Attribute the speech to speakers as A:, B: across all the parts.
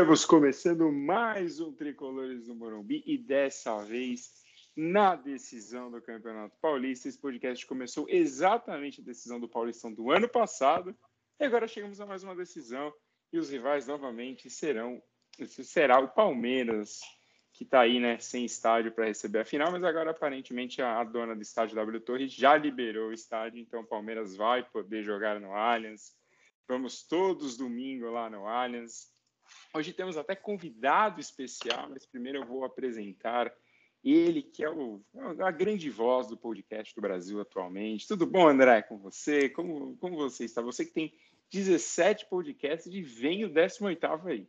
A: Estamos começando mais um Tricolores do Morumbi e dessa vez na decisão do Campeonato Paulista. Esse podcast começou exatamente a decisão do Paulistão do ano passado e agora chegamos a mais uma decisão e os rivais novamente serão será o Palmeiras que está aí, né, sem estádio para receber a final, mas agora aparentemente a, dona do estádio W Torre já liberou o estádio, então o Palmeiras vai poder jogar no Allianz. Vamos todos domingo lá no Allianz. Hoje temos até convidado especial, mas primeiro eu vou apresentar ele, que é o, a grande voz do podcast do Brasil atualmente. Tudo bom, André, com você? Como, como você está? Você que tem 17 podcasts e vem o 18º aí.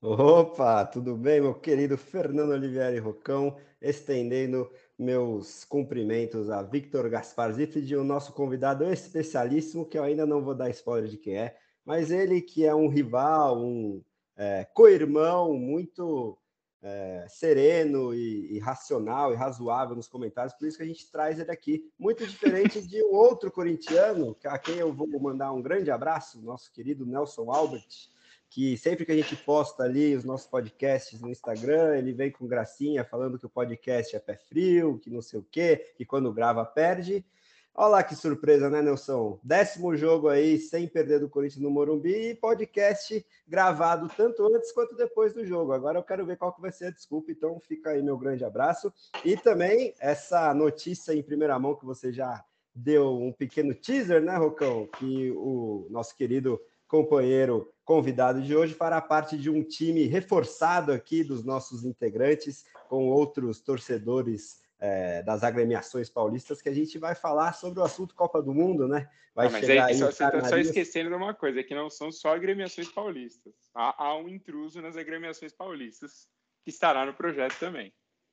B: Opa, tudo bem, meu querido Fernando Olivieri Rocão, estendendo meus cumprimentos a Victor Gaspar Zifrid, o nosso convidado especialíssimo, que eu ainda não vou dar spoiler de quem é, mas ele que é um rival, um é, co-irmão muito é, sereno e, e, racional e razoável nos comentários, por isso que a gente traz ele aqui, muito diferente de um outro corintiano, a quem eu vou mandar um grande abraço, nosso querido Nelson Albert, que sempre que a gente posta ali os nossos podcasts no Instagram, ele vem com gracinha falando que o podcast é pé frio, que não sei o quê, que quando grava perde. Olha lá que surpresa, né, Nelson? Décimo jogo aí sem perder do Corinthians no Morumbi e podcast gravado tanto antes quanto depois do jogo. Agora eu quero ver qual que vai ser a desculpa, então fica aí meu grande abraço. E também essa notícia em primeira mão que você já deu um pequeno teaser, né, Rocão? Que o nosso querido companheiro convidado de hoje fará parte de um time reforçado aqui dos nossos integrantes, com outros torcedores é, das agremiações paulistas, que a gente vai falar sobre o assunto Copa do Mundo, né? Vai
A: não, mas chegar aí, só, você está só esquecendo de uma coisa, é que não são só agremiações paulistas. Há, há um intruso nas agremiações paulistas que estará no projeto também.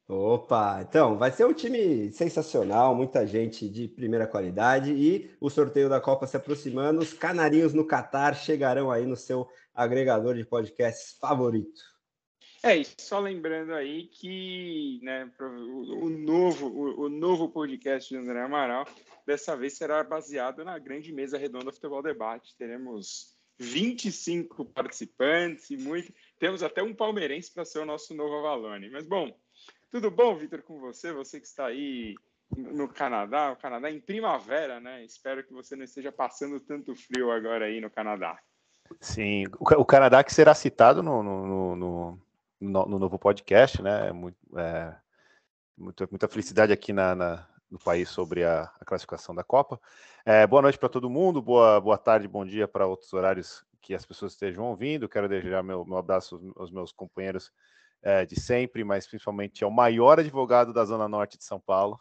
B: Opa, então vai ser um time sensacional, muita gente de primeira qualidade e o sorteio da Copa se aproximando. Os canarinhos no Catar chegarão aí no seu agregador de podcasts favorito.
A: É, e só lembrando aí que né, o, o novo, o, o, novo podcast de André Amaral dessa vez será baseado na grande mesa redonda Futebol Debate. Teremos 25 participantes e muito. Temos até um palmeirense para ser o nosso novo Avalone. Mas bom. Tudo bom, Vitor, com você? Você que está aí no Canadá, o Canadá em primavera, né? Espero que você não esteja passando tanto frio agora aí no Canadá.
C: Sim, o, Canadá que será citado no, no, no, no novo podcast, né? Muito, é, muita, muita felicidade aqui na, na, no país sobre a, a classificação da Copa. É, boa noite para todo mundo, boa, boa tarde, bom dia para outros horários que as pessoas estejam ouvindo. Quero desejar meu, meu abraço aos meus companheiros é, de sempre, mas principalmente é o maior advogado da Zona Norte de São Paulo.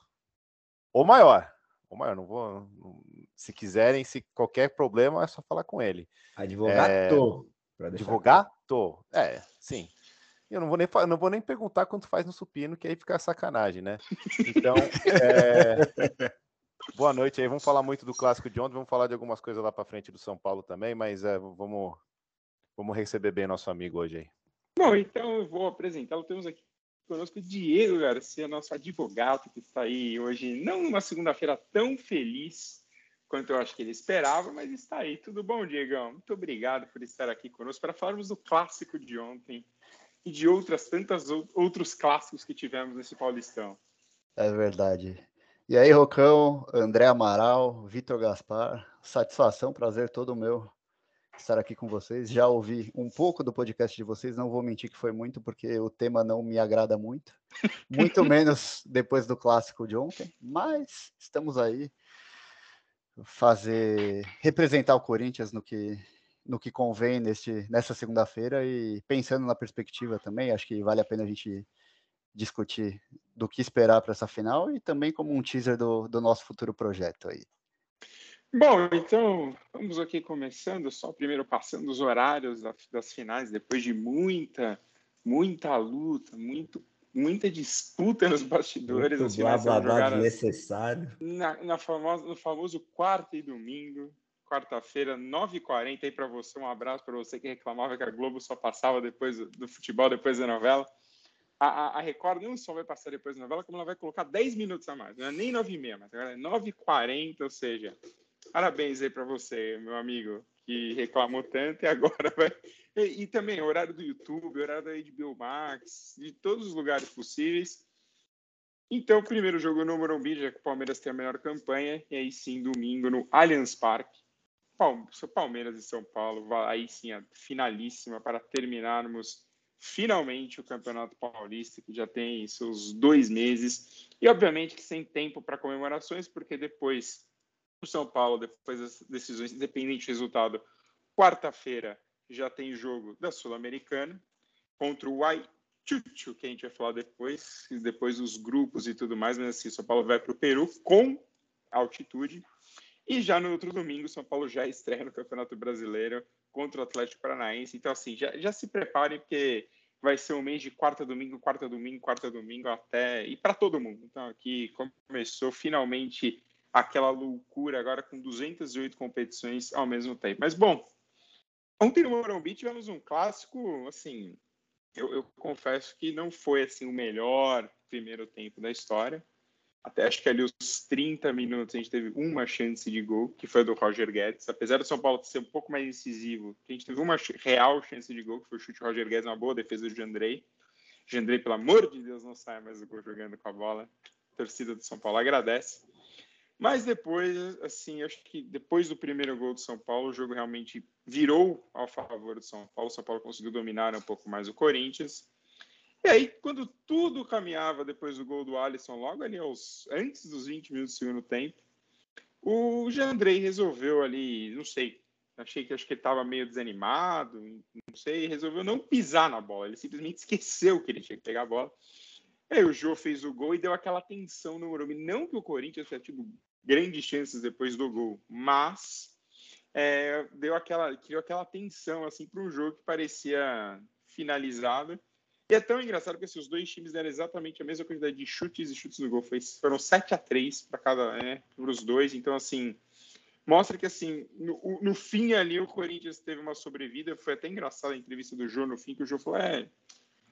C: O maior. O maior, não vou. se quiserem, se qualquer problema, é só falar com ele.
B: Advogado.
C: É, advogado. É, sim. Eu não vou, nem, não vou nem perguntar quanto faz no supino, que aí fica sacanagem, né? Então, é, boa noite aí. Vamos falar muito do clássico de ontem, vamos falar de algumas coisas lá para frente do São Paulo também, mas é, vamos, vamos receber bem nosso amigo hoje aí.
A: Bom, então eu vou apresentá-lo. Temos aqui conosco Diego Garcia, nosso advogado, que está aí hoje, não numa segunda-feira tão feliz quanto eu acho que ele esperava, mas está aí. Tudo bom, Diegão? Muito obrigado por estar aqui conosco para falarmos do clássico de ontem e de outras tantas outros clássicos que tivemos nesse Paulistão.
D: É verdade. E aí, Rocão, André Amaral, Vitor Gaspar, satisfação, prazer todo meu estar aqui com vocês. Já ouvi um pouco do podcast de vocês, não vou mentir que foi muito, porque o tema não me agrada muito, muito menos depois do clássico de ontem, mas estamos aí fazer representar o Corinthians no que no que convém neste, nessa segunda-feira e pensando na perspectiva também, acho que vale a pena a gente discutir do que esperar para essa final e também como um teaser do, do nosso futuro projeto aí.
A: Bom, então vamos aqui começando, só primeiro passando os horários das finais, depois de muita, muita luta, muito, muita disputa nos bastidores.
B: Muito blá, blá, blá necessário.
A: Na, na famosa, no famoso quarta e domingo, quarta-feira, 9h40, aí para você, um abraço para você que reclamava que a Globo só passava depois do futebol, depois da novela. A, a, a, Record não só vai passar depois da novela, como ela vai colocar 10 minutos a mais, não é nem 9h30, mas agora é 9h40, ou seja, Parabéns aí para você, meu amigo. que reclamou tanto e agora vai. E, e também horário do YouTube, horário da HBO Max, de todos os lugares possíveis. Então, primeiro jogo no Morumbi, já que o Palmeiras tem a melhor campanha, e aí sim, domingo no Allianz Parque. Palmeiras e São Paulo, aí sim, a finalíssima para terminarmos finalmente o Campeonato Paulista, que já tem seus dois meses, e obviamente sem tempo para comemorações, porque depois o São Paulo, depois das decisões, independente do resultado, quarta-feira já tem jogo da Sul-Americana contra o Chuchu, que a gente vai falar depois, depois dos grupos e tudo mais, mas assim, São Paulo vai para o Peru com altitude. E já no outro domingo, São Paulo já estreia no Campeonato Brasileiro contra o Atlético Paranaense. Então, assim, já, já se preparem, porque vai ser um mês de quarta domingo, quarta domingo, quarta domingo até. E para todo mundo. Então, aqui começou finalmente aquela loucura agora com 208 competições ao mesmo tempo. Mas, bom, ontem no Morumbi tivemos um clássico, assim, eu, eu, confesso que não foi assim o melhor primeiro tempo da história. Até acho que ali os 30 minutos a gente teve uma chance de gol, que foi do Roger Guedes. Apesar do São Paulo ser um pouco mais incisivo, a gente teve uma real chance de gol, que foi o chute do Roger Guedes, uma boa defesa do Jandrei. Jandrei, pelo amor de Deus, não sai mais do gol jogando com a bola. A torcida do São Paulo agradece. Mas depois, assim, acho que depois do primeiro gol do São Paulo, o jogo realmente virou ao favor do São Paulo. O São Paulo conseguiu dominar um pouco mais o Corinthians. E aí, quando tudo caminhava depois do gol do Alisson, logo ali aos, antes dos 20 minutos do segundo tempo, o Jandrei resolveu ali, não sei, achei que acho que ele estava meio desanimado, não sei, resolveu não pisar na bola. Ele simplesmente esqueceu que ele tinha que pegar a bola. Aí o Jô fez o gol e deu aquela tensão no Morumbi. Não que o Corinthians tenha tido grandes chances depois do gol, mas é, deu aquela, criou aquela tensão assim para um jogo que parecia finalizado. E é tão engraçado que assim, os dois times deram exatamente a mesma quantidade de chutes e chutes no gol. Foi, foram 7 a 3 para cada, né, para os dois. Então, assim, mostra que assim, no, no, fim ali o Corinthians teve uma sobrevida. Foi até engraçado a entrevista do Jô no fim, que o Jô falou: é,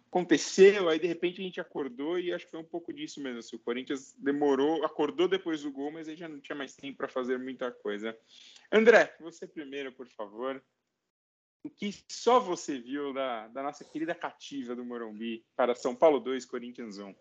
A: aconteceu, aí de repente a gente acordou e acho que foi um pouco disso mesmo. Assim, o Corinthians demorou, acordou depois do gol, mas aí já não tinha mais tempo para fazer muita coisa. André, você primeiro, por favor. O que só você viu da, da nossa querida cativa do Morumbi para São Paulo 2, Corinthians 1?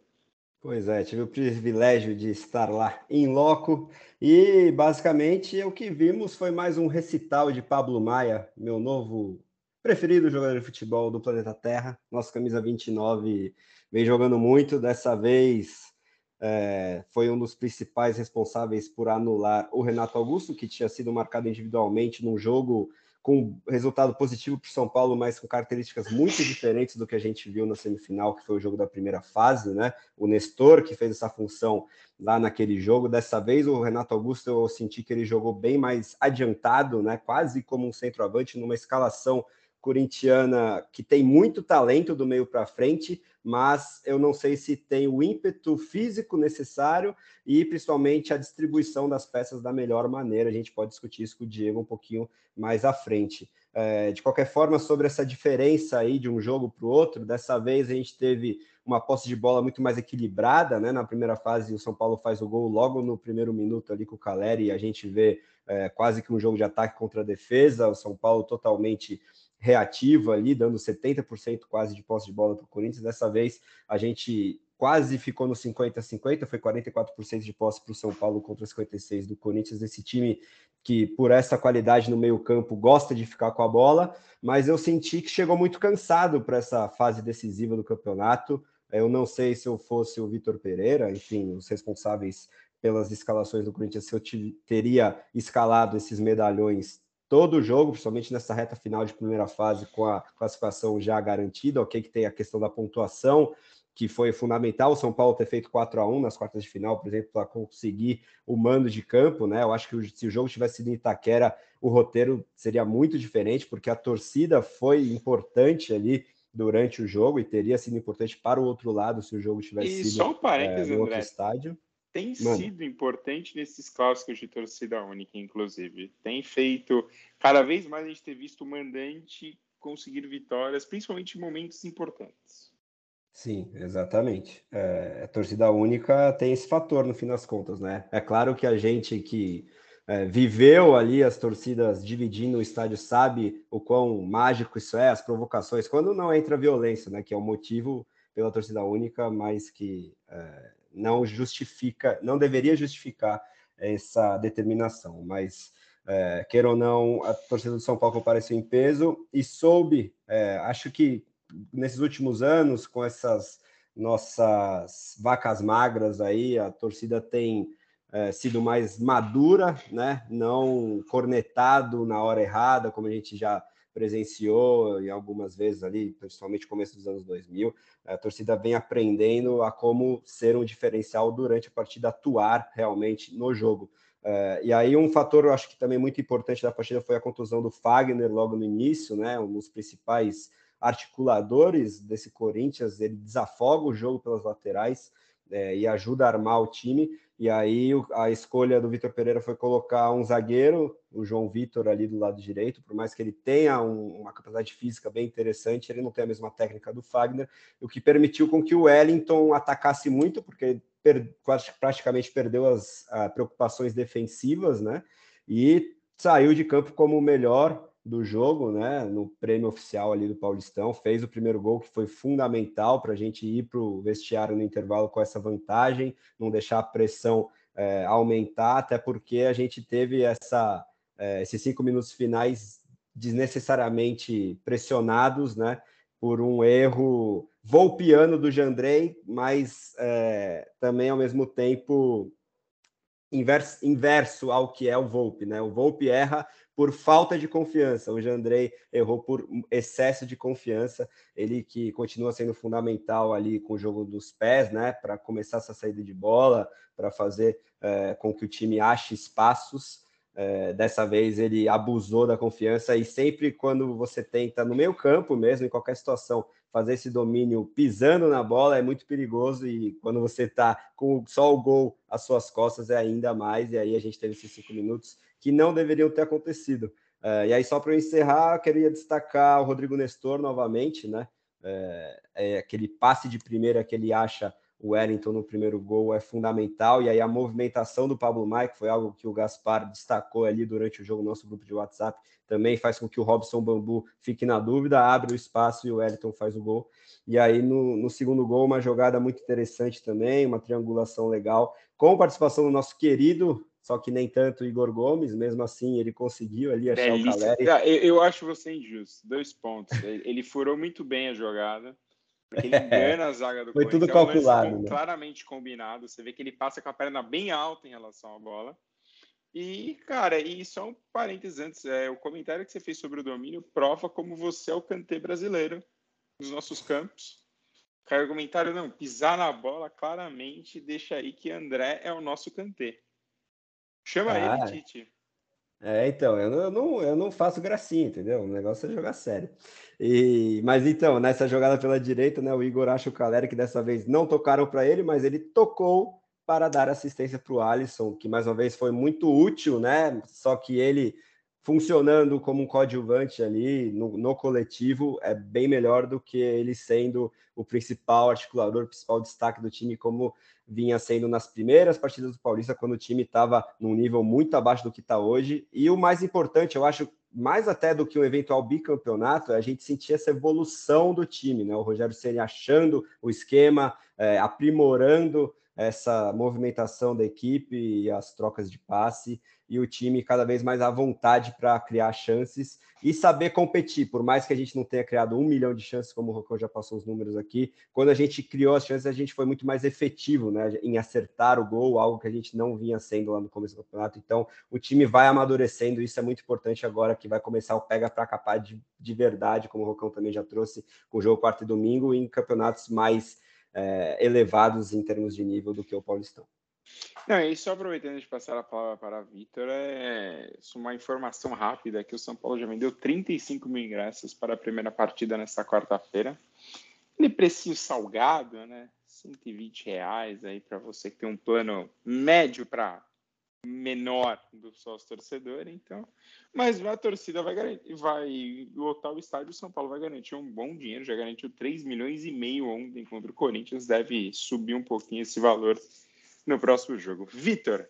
B: Pois é, tive o privilégio de estar lá em loco e basicamente o que vimos foi mais um recital de Pablo Maia, meu novo preferido jogador de futebol do planeta Terra. Nossa camisa 29 vem jogando muito. Dessa vez é, foi um dos principais responsáveis por anular o Renato Augusto, que tinha sido marcado individualmente num jogo com resultado positivo para o São Paulo, mas com características muito diferentes do que a gente viu na semifinal, que foi o jogo da primeira fase, né? O Nestor, que fez essa função lá naquele jogo. Dessa vez, o Renato Augusto, eu senti que ele jogou bem mais adiantado, né? Quase como um centroavante, numa escalação corintiana que tem muito talento do meio para frente, mas eu não sei se tem o ímpeto físico necessário e principalmente a distribuição das peças da melhor maneira. A gente pode discutir isso com o Diego um pouquinho mais à frente. É, de qualquer forma, sobre essa diferença aí de um jogo para o outro, dessa vez a gente teve uma posse de bola muito mais equilibrada, né? Na primeira fase, o São Paulo faz o gol logo no primeiro minuto ali com o Caleri e a gente vê é, quase que um jogo de ataque contra a defesa, o São Paulo totalmente reativa ali, dando 70% quase de posse de bola para o Corinthians. Dessa vez a gente quase ficou no 50-50, foi 44% de posse para o São Paulo contra 56% do Corinthians, esse time que, por essa qualidade no meio-campo, gosta de ficar com a bola, mas eu senti que chegou muito cansado para essa fase decisiva do campeonato. Eu não sei se eu fosse o Vitor Pereira, enfim, os responsáveis pelas escalações do Corinthians, se eu teria escalado esses medalhões todo o jogo, principalmente nessa reta final de primeira fase, com a classificação já garantida, ok, que tem a questão da pontuação, que foi fundamental o São Paulo ter feito 4 a 1 nas quartas de final, por exemplo, para conseguir o mando de campo, né? Eu acho que se o jogo tivesse sido em Itaquera, o roteiro seria muito diferente, porque a torcida foi importante ali durante o jogo e teria sido importante para o outro lado se o jogo tivesse e sido
A: só um parênteses,
B: é,
A: no
B: outro estádio
A: tem Mano. sido importante nesses clássicos de torcida única, inclusive. Tem feito. Cada vez mais a gente tem visto o mandante conseguir vitórias, principalmente em momentos importantes.
B: Sim, exatamente. É, a torcida única tem esse fator no fim das contas, né? É claro que a gente que é, viveu ali as torcidas dividindo o estádio, sabe o quão mágico isso é, as provocações, quando não entra violência, né, que é o motivo pela torcida única, mas que é, não justifica, não deveria justificar essa determinação. Mas, é, queira ou não, a torcida do São Paulo compareceu em peso e soube, é, acho que nesses últimos anos, com essas nossas vacas magras aí, a torcida tem é, sido mais madura, né? Não cornetado na hora errada, como a gente já presenciou e algumas vezes ali, principalmente começo dos anos 2000, a torcida vem aprendendo a como ser um diferencial durante a partida, atuar realmente no jogo. É, e aí um fator, eu acho que também muito importante da partida foi a contusão do Fagner logo no início, né? Um dos principais articuladores desse Corinthians, ele desafoga o jogo pelas laterais é, e ajuda a armar o time. E aí a escolha do Vitor Pereira foi colocar um zagueiro, o João Vitor ali do lado direito, por mais que ele tenha um, uma capacidade física bem interessante, ele não tem a mesma técnica do Fagner, o que permitiu com que o Wellington atacasse muito, porque per, praticamente perdeu as preocupações defensivas, né? E saiu de campo como o melhor do jogo, né? No prêmio oficial ali do Paulistão, fez o primeiro gol que foi fundamental para a gente ir para o vestiário no intervalo com essa vantagem, não deixar a pressão é, aumentar, até porque a gente teve essa, é, esses cinco minutos finais desnecessariamente pressionados, né? Por um erro volpiano do Jandrei, mas é, também ao mesmo tempo inverso, inverso ao que é o Volpe, né? O Volpe erra por falta de confiança. O Jandrei errou por excesso de confiança. Ele que continua sendo fundamental ali com o jogo dos pés, né? Para começar essa saída de bola, para fazer é, com que o time ache espaços. É, dessa vez ele abusou da confiança e sempre quando você tenta no meio campo mesmo, em qualquer situação, fazer esse domínio pisando na bola é muito perigoso e quando você está com só o gol às suas costas é ainda mais. E aí a gente teve esses cinco minutos que não deveriam ter acontecido. É, e aí, só para eu encerrar, eu queria destacar o Rodrigo Nestor novamente, né? É, é, aquele passe de primeira que ele acha o Wellington no primeiro gol é fundamental, e aí a movimentação do Pablo Mike foi algo que o Gaspar destacou ali durante o jogo, nosso grupo de WhatsApp, também faz com que o Robson Bambu fique na dúvida, abre o espaço e o Wellington faz o gol. E aí no, no segundo gol, uma jogada muito interessante também, uma triangulação legal, com participação do nosso querido só que nem tanto Igor Gomes, mesmo assim ele conseguiu ali achar Delícia. o Caleri.
A: Ah, eu, eu acho você injusto, dois pontos. ele furou muito bem a jogada, porque ele engana a zaga do
B: Foi tudo calculado. É um
A: né? Claramente combinado. Você vê que ele passa com a perna bem alta em relação à bola. E, cara, e só um parênteses antes, é, o comentário que você fez sobre o domínio prova como você é o cantê brasileiro nos nossos campos. Cara, o comentário, não, pisar na bola claramente deixa aí que André é o nosso cantê. Chama ah, ele, Tite.
B: É, então, eu não, eu não, eu não faço gracinha, entendeu? O negócio é jogar sério. E, mas então, nessa jogada pela direita, né, o Igor acha o Caleri que dessa vez não tocaram para ele, mas ele tocou para dar assistência para o Alisson, que mais uma vez foi muito útil, né? Só que ele funcionando como um coadjuvante ali no, no, coletivo é bem melhor do que ele sendo o principal articulador, o principal destaque do time, como vinha sendo nas primeiras partidas do Paulista, quando o time estava num nível muito abaixo do que está hoje. E o mais importante, eu acho, mais até do que o eventual bicampeonato, é a gente sentir essa evolução do time, né? O Rogério Ceni achando o esquema, é, aprimorando essa movimentação da equipe e as trocas de passe e o time cada vez mais à vontade para criar chances e saber competir. Por mais que a gente não tenha criado um milhão de chances, como o Rocão já passou os números aqui, quando a gente criou as chances, a gente foi muito mais efetivo né, em acertar o gol, algo que a gente não vinha sendo lá no começo do campeonato. Então, o time vai amadurecendo, isso é muito importante agora que vai começar o pega para capar de, de verdade, como o Rocão também já trouxe com o jogo quarto e domingo, em campeonatos mais é, elevados em termos de nível do que o Paulistão.
A: Não, e só aproveitando de passar a palavra para a Vitor, é uma informação rápida que o São Paulo já vendeu 35 mil ingressos para a primeira partida nesta quarta-feira. Ele preço salgado, né? 120 reais aí para você que tem um plano médio para menor do sócio torcedor, então. Mas a torcida vai garantir, vai lotar o estádio, o São Paulo vai garantir um bom dinheiro, já garantiu 3 milhões e meio ontem contra o Corinthians, deve subir um pouquinho esse valor no próximo jogo. Vitor,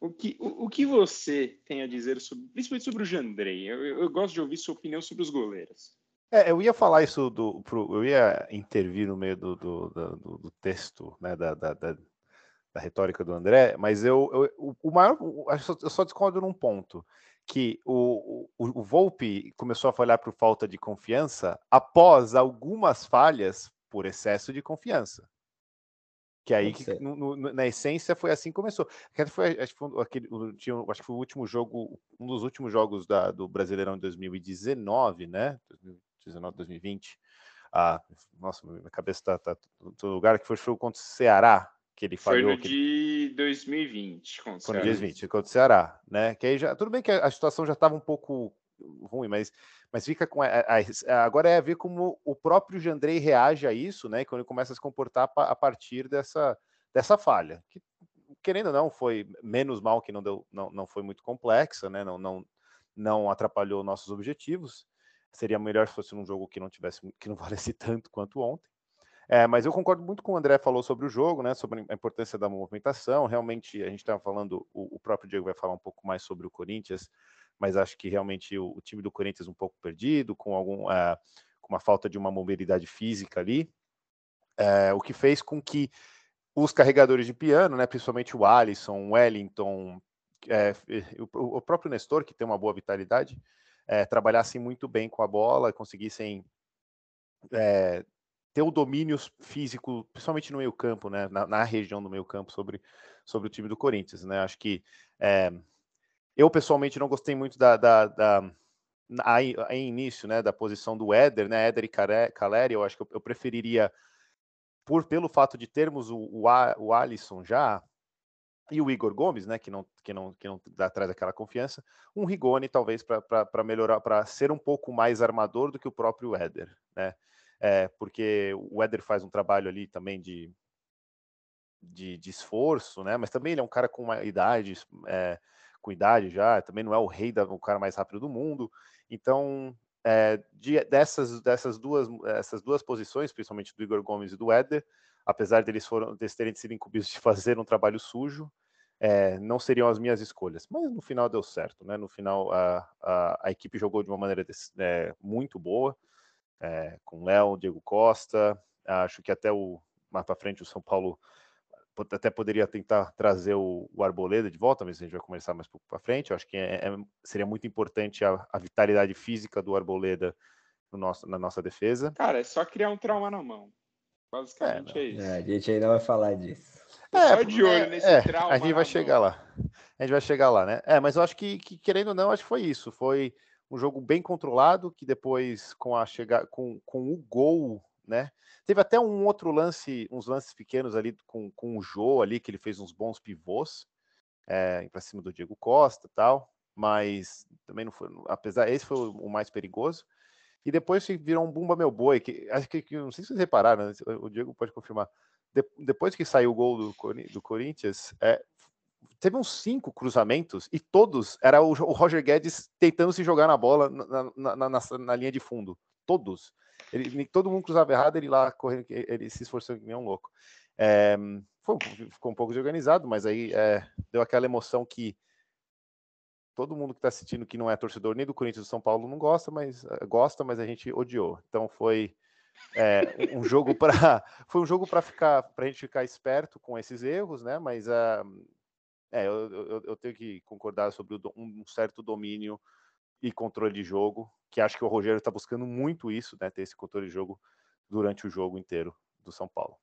A: o que, o, o, que você tem a dizer sobre, principalmente sobre o Jandrei? Eu, eu, eu gosto de ouvir sua opinião sobre os goleiros.
C: É, eu ia falar isso do. Pro, eu ia intervir no meio do, do, do, do texto, né, da, da, da, da, retórica do André, mas eu, eu o maior. Eu só discordo num ponto. Que o, o, o Volpe começou a falhar por falta de confiança após algumas falhas por excesso de confiança. Que aí, que, no, no, na essência, foi assim que começou. Foi, acho, que foi aquele, acho que foi o último jogo, um dos últimos jogos da, do Brasileirão de 2019, né? 2019, 2020. Ah, nossa, minha cabeça está tá, todo lugar, que foi o jogo contra o Ceará, que ele falhou.
A: Foi no de 2020,
C: contra o Ceará. Foi no de 2020, contra o Ceará, né? Que aí já, tudo bem que a, a situação já estava um pouco ruim, mas, mas fica com a, a, agora é ver como o próprio Jandrei reage a isso, né? Quando ele começa a se comportar a partir dessa, dessa falha, que querendo ou não foi menos mal que não deu, não, não foi muito complexa, né? Não, não, não atrapalhou nossos objetivos. Seria melhor se fosse um jogo que não tivesse, que não valesse tanto quanto ontem. É, mas eu concordo muito com o André falou sobre o jogo, né? Sobre a importância da movimentação. Realmente, a gente estava falando, o, o próprio Diego vai falar um pouco mais sobre o Corinthians mas acho que realmente o, o time do Corinthians um pouco perdido, com algum uh, com uma falta de uma mobilidade física ali, uh, o que fez com que os carregadores de piano, né, principalmente o Alisson, o Wellington, uh, o, o, próprio Nestor, que tem uma boa vitalidade, trabalhassem muito bem com a bola, conseguissem ter o domínio físico, principalmente no meio campo, né, na, na, região do meio campo sobre, sobre o time do Corinthians, né, acho que eu, pessoalmente, não gostei muito da, da, da aí, aí, início, né, da posição do Éder, né, Éder e Caleri, eu acho que eu, eu, preferiria, por pelo fato de termos o, o, o Alisson já, e o Igor Gomes, né, que não, que não, que não dá atrás daquela confiança, um Rigoni talvez para melhorar, para ser um pouco mais armador do que o próprio Éder, né, é, porque o Éder faz um trabalho ali também de, de, de esforço, né, mas também ele é um cara com uma idade, é, com idade já, também não é o rei, da, o cara mais rápido do mundo. Então, é, de, dessas, dessas duas, essas duas posições, principalmente do Igor Gomes e do Éder, apesar deles, foram, deles terem sido incumbidos de fazer um trabalho sujo, é, não seriam as minhas escolhas. Mas no final deu certo, né? No final a, a, a equipe jogou de uma maneira é, muito boa, com Léo, Diego Costa. Acho que até o mais para frente o São Paulo até poderia tentar trazer o, o, Arboleda de volta, mas a gente vai começar mais pouco para frente. Eu acho que é, é, seria muito importante a, a, vitalidade física do Arboleda no nosso, na nossa defesa.
A: Cara, é só criar um trauma na mão. Basicamente é, é isso.
B: É, a gente ainda vai falar disso.
A: É, só de olho nesse
C: é,
A: trauma.
C: A gente vai chegar mão. lá. A gente vai chegar lá, né? É, mas eu acho que, que, querendo ou não, acho que foi isso. Foi um jogo bem controlado, que depois, com a chegada, com, com o gol né? Teve até um outro lance, uns lances pequenos ali com, com o Jô ali, que ele fez uns bons pivôs é, para cima do Diego Costa tal, mas também não foi, apesar, esse foi o mais perigoso. E depois virou um Bumba Meu Boi, que acho que, que não sei se vocês repararam, né? o Diego pode confirmar. De, depois que saiu o gol do, do Corinthians, é, teve uns cinco cruzamentos e todos era o, o Roger Guedes tentando se jogar na bola na, na, na, na linha de fundo. Todos. Ele, todo mundo cruzava errado, ele lá correndo, ele se esforçou que nem um louco. É, foi, ficou um pouco desorganizado, mas aí é, deu aquela emoção que todo mundo que está assistindo que não é torcedor nem do Corinthians do São Paulo não gosta, mas uh, gosta, mas a gente odiou. Então foi é, um jogo para foi um jogo para ficar para a gente ficar esperto com esses erros, né? Mas uh, é, eu, eu, eu, tenho que concordar sobre um certo domínio e controle de jogo, que acho que o Rogério está buscando muito isso, né? Ter esse controle de jogo durante o jogo inteiro do São Paulo.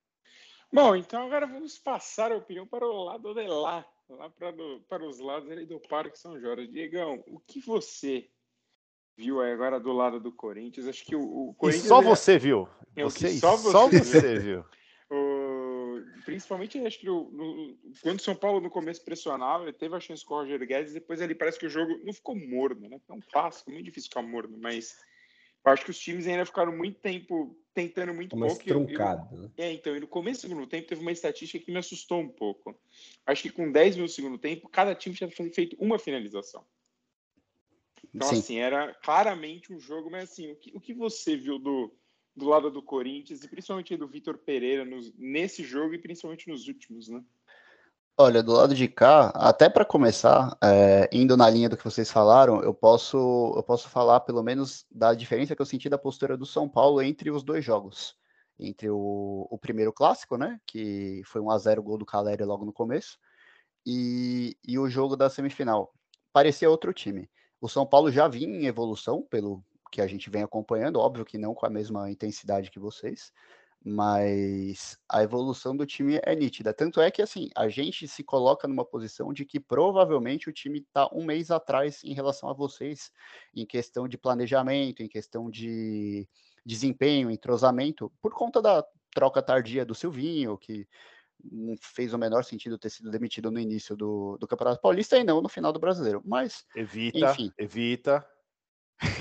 A: Bom, então agora vamos passar a opinião para o lado de lá, lá para, do, para os lados ali do Parque São Jorge. Diegão, o que você viu aí agora do lado do Corinthians? Acho que o, o Corinthians.
C: E só você viu.
A: É
C: você,
A: só você,
C: só você viu.
A: o, principalmente acho que no, quando o São Paulo no começo pressionava, ele teve a chance com o Roger Guedes, depois ele parece que o jogo não ficou morno, né? É um clássico, muito difícil ficar morno, mas eu acho que os times ainda ficaram muito tempo tentando muito
B: Mais pouco. truncado.
A: né? É, então, e no começo do segundo tempo teve uma estatística que me assustou um pouco. Acho que com 10 minutos do segundo tempo, cada time tinha feito uma finalização. Então, Sim. assim, era claramente um jogo, mas assim, o que, o que você viu do, do lado do Corinthians e principalmente do Vitor Pereira nos, nesse jogo e principalmente nos últimos, né?
D: Olha, do lado de cá, até para começar, é, indo na linha do que vocês falaram, eu posso, eu posso falar pelo menos da diferença que eu senti da postura do São Paulo entre os dois jogos. Entre o, o primeiro clássico, né? Que foi um a 0 gol do Caleri logo no começo, e, e o jogo da semifinal. Parecia outro time. O São Paulo já vinha em evolução, pelo que a gente vem acompanhando, óbvio que não com a mesma intensidade que vocês, mas a evolução do time é nítida. Tanto é que assim a gente se coloca numa posição de que provavelmente o time está um mês atrás em relação a vocês, em questão de planejamento, em questão de desempenho, entrosamento, por conta da troca tardia do Silvinho, que não fez o menor sentido ter sido demitido no início do, do Campeonato Paulista e não no final do Brasileiro. Mas
C: evita, enfim. evita.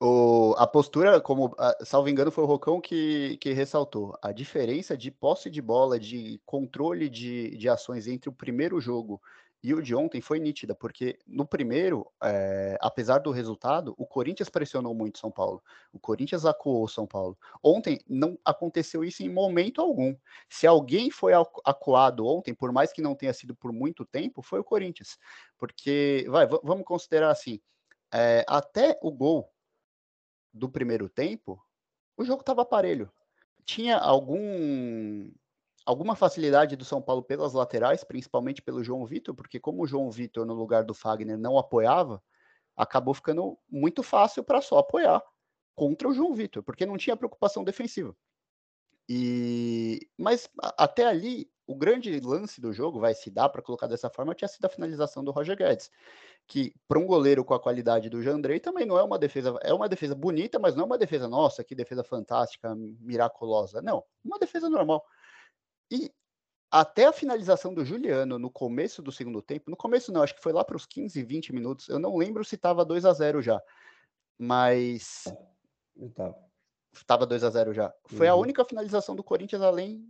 D: o, a postura, como salvo engano, foi o Rocão que, que ressaltou a diferença de posse de bola, de controle de, de ações entre o primeiro jogo e o de ontem foi nítida, porque no primeiro, é, apesar do resultado, o Corinthians pressionou muito São Paulo. O Corinthians acuou São Paulo. Ontem não aconteceu isso em momento algum. Se alguém foi acuado ontem, por mais que não tenha sido por muito tempo, foi o Corinthians. Porque, vai, vamos considerar assim, é, até o gol do primeiro tempo, o jogo estava aparelho. Tinha algum alguma facilidade do São Paulo pelas laterais, principalmente pelo João Vitor, porque como o João Vitor no lugar do Fagner não apoiava, acabou ficando muito fácil para só apoiar contra o João Vitor, porque não tinha preocupação defensiva. E mas até ali o grande lance do jogo, vai se dar para colocar dessa forma, tinha sido a finalização do Roger Guedes, que para um goleiro com a qualidade do Jandrei também não é uma defesa, é uma defesa bonita, mas não é uma defesa nossa, que defesa fantástica, miraculosa, não, uma defesa normal. E até a finalização do Juliano no começo do segundo tempo, no começo não, acho que foi lá para os 15, 20 minutos, eu não lembro se estava 2 a 0 já, mas estava 2 a 0 já. Foi uhum. a única finalização do Corinthians além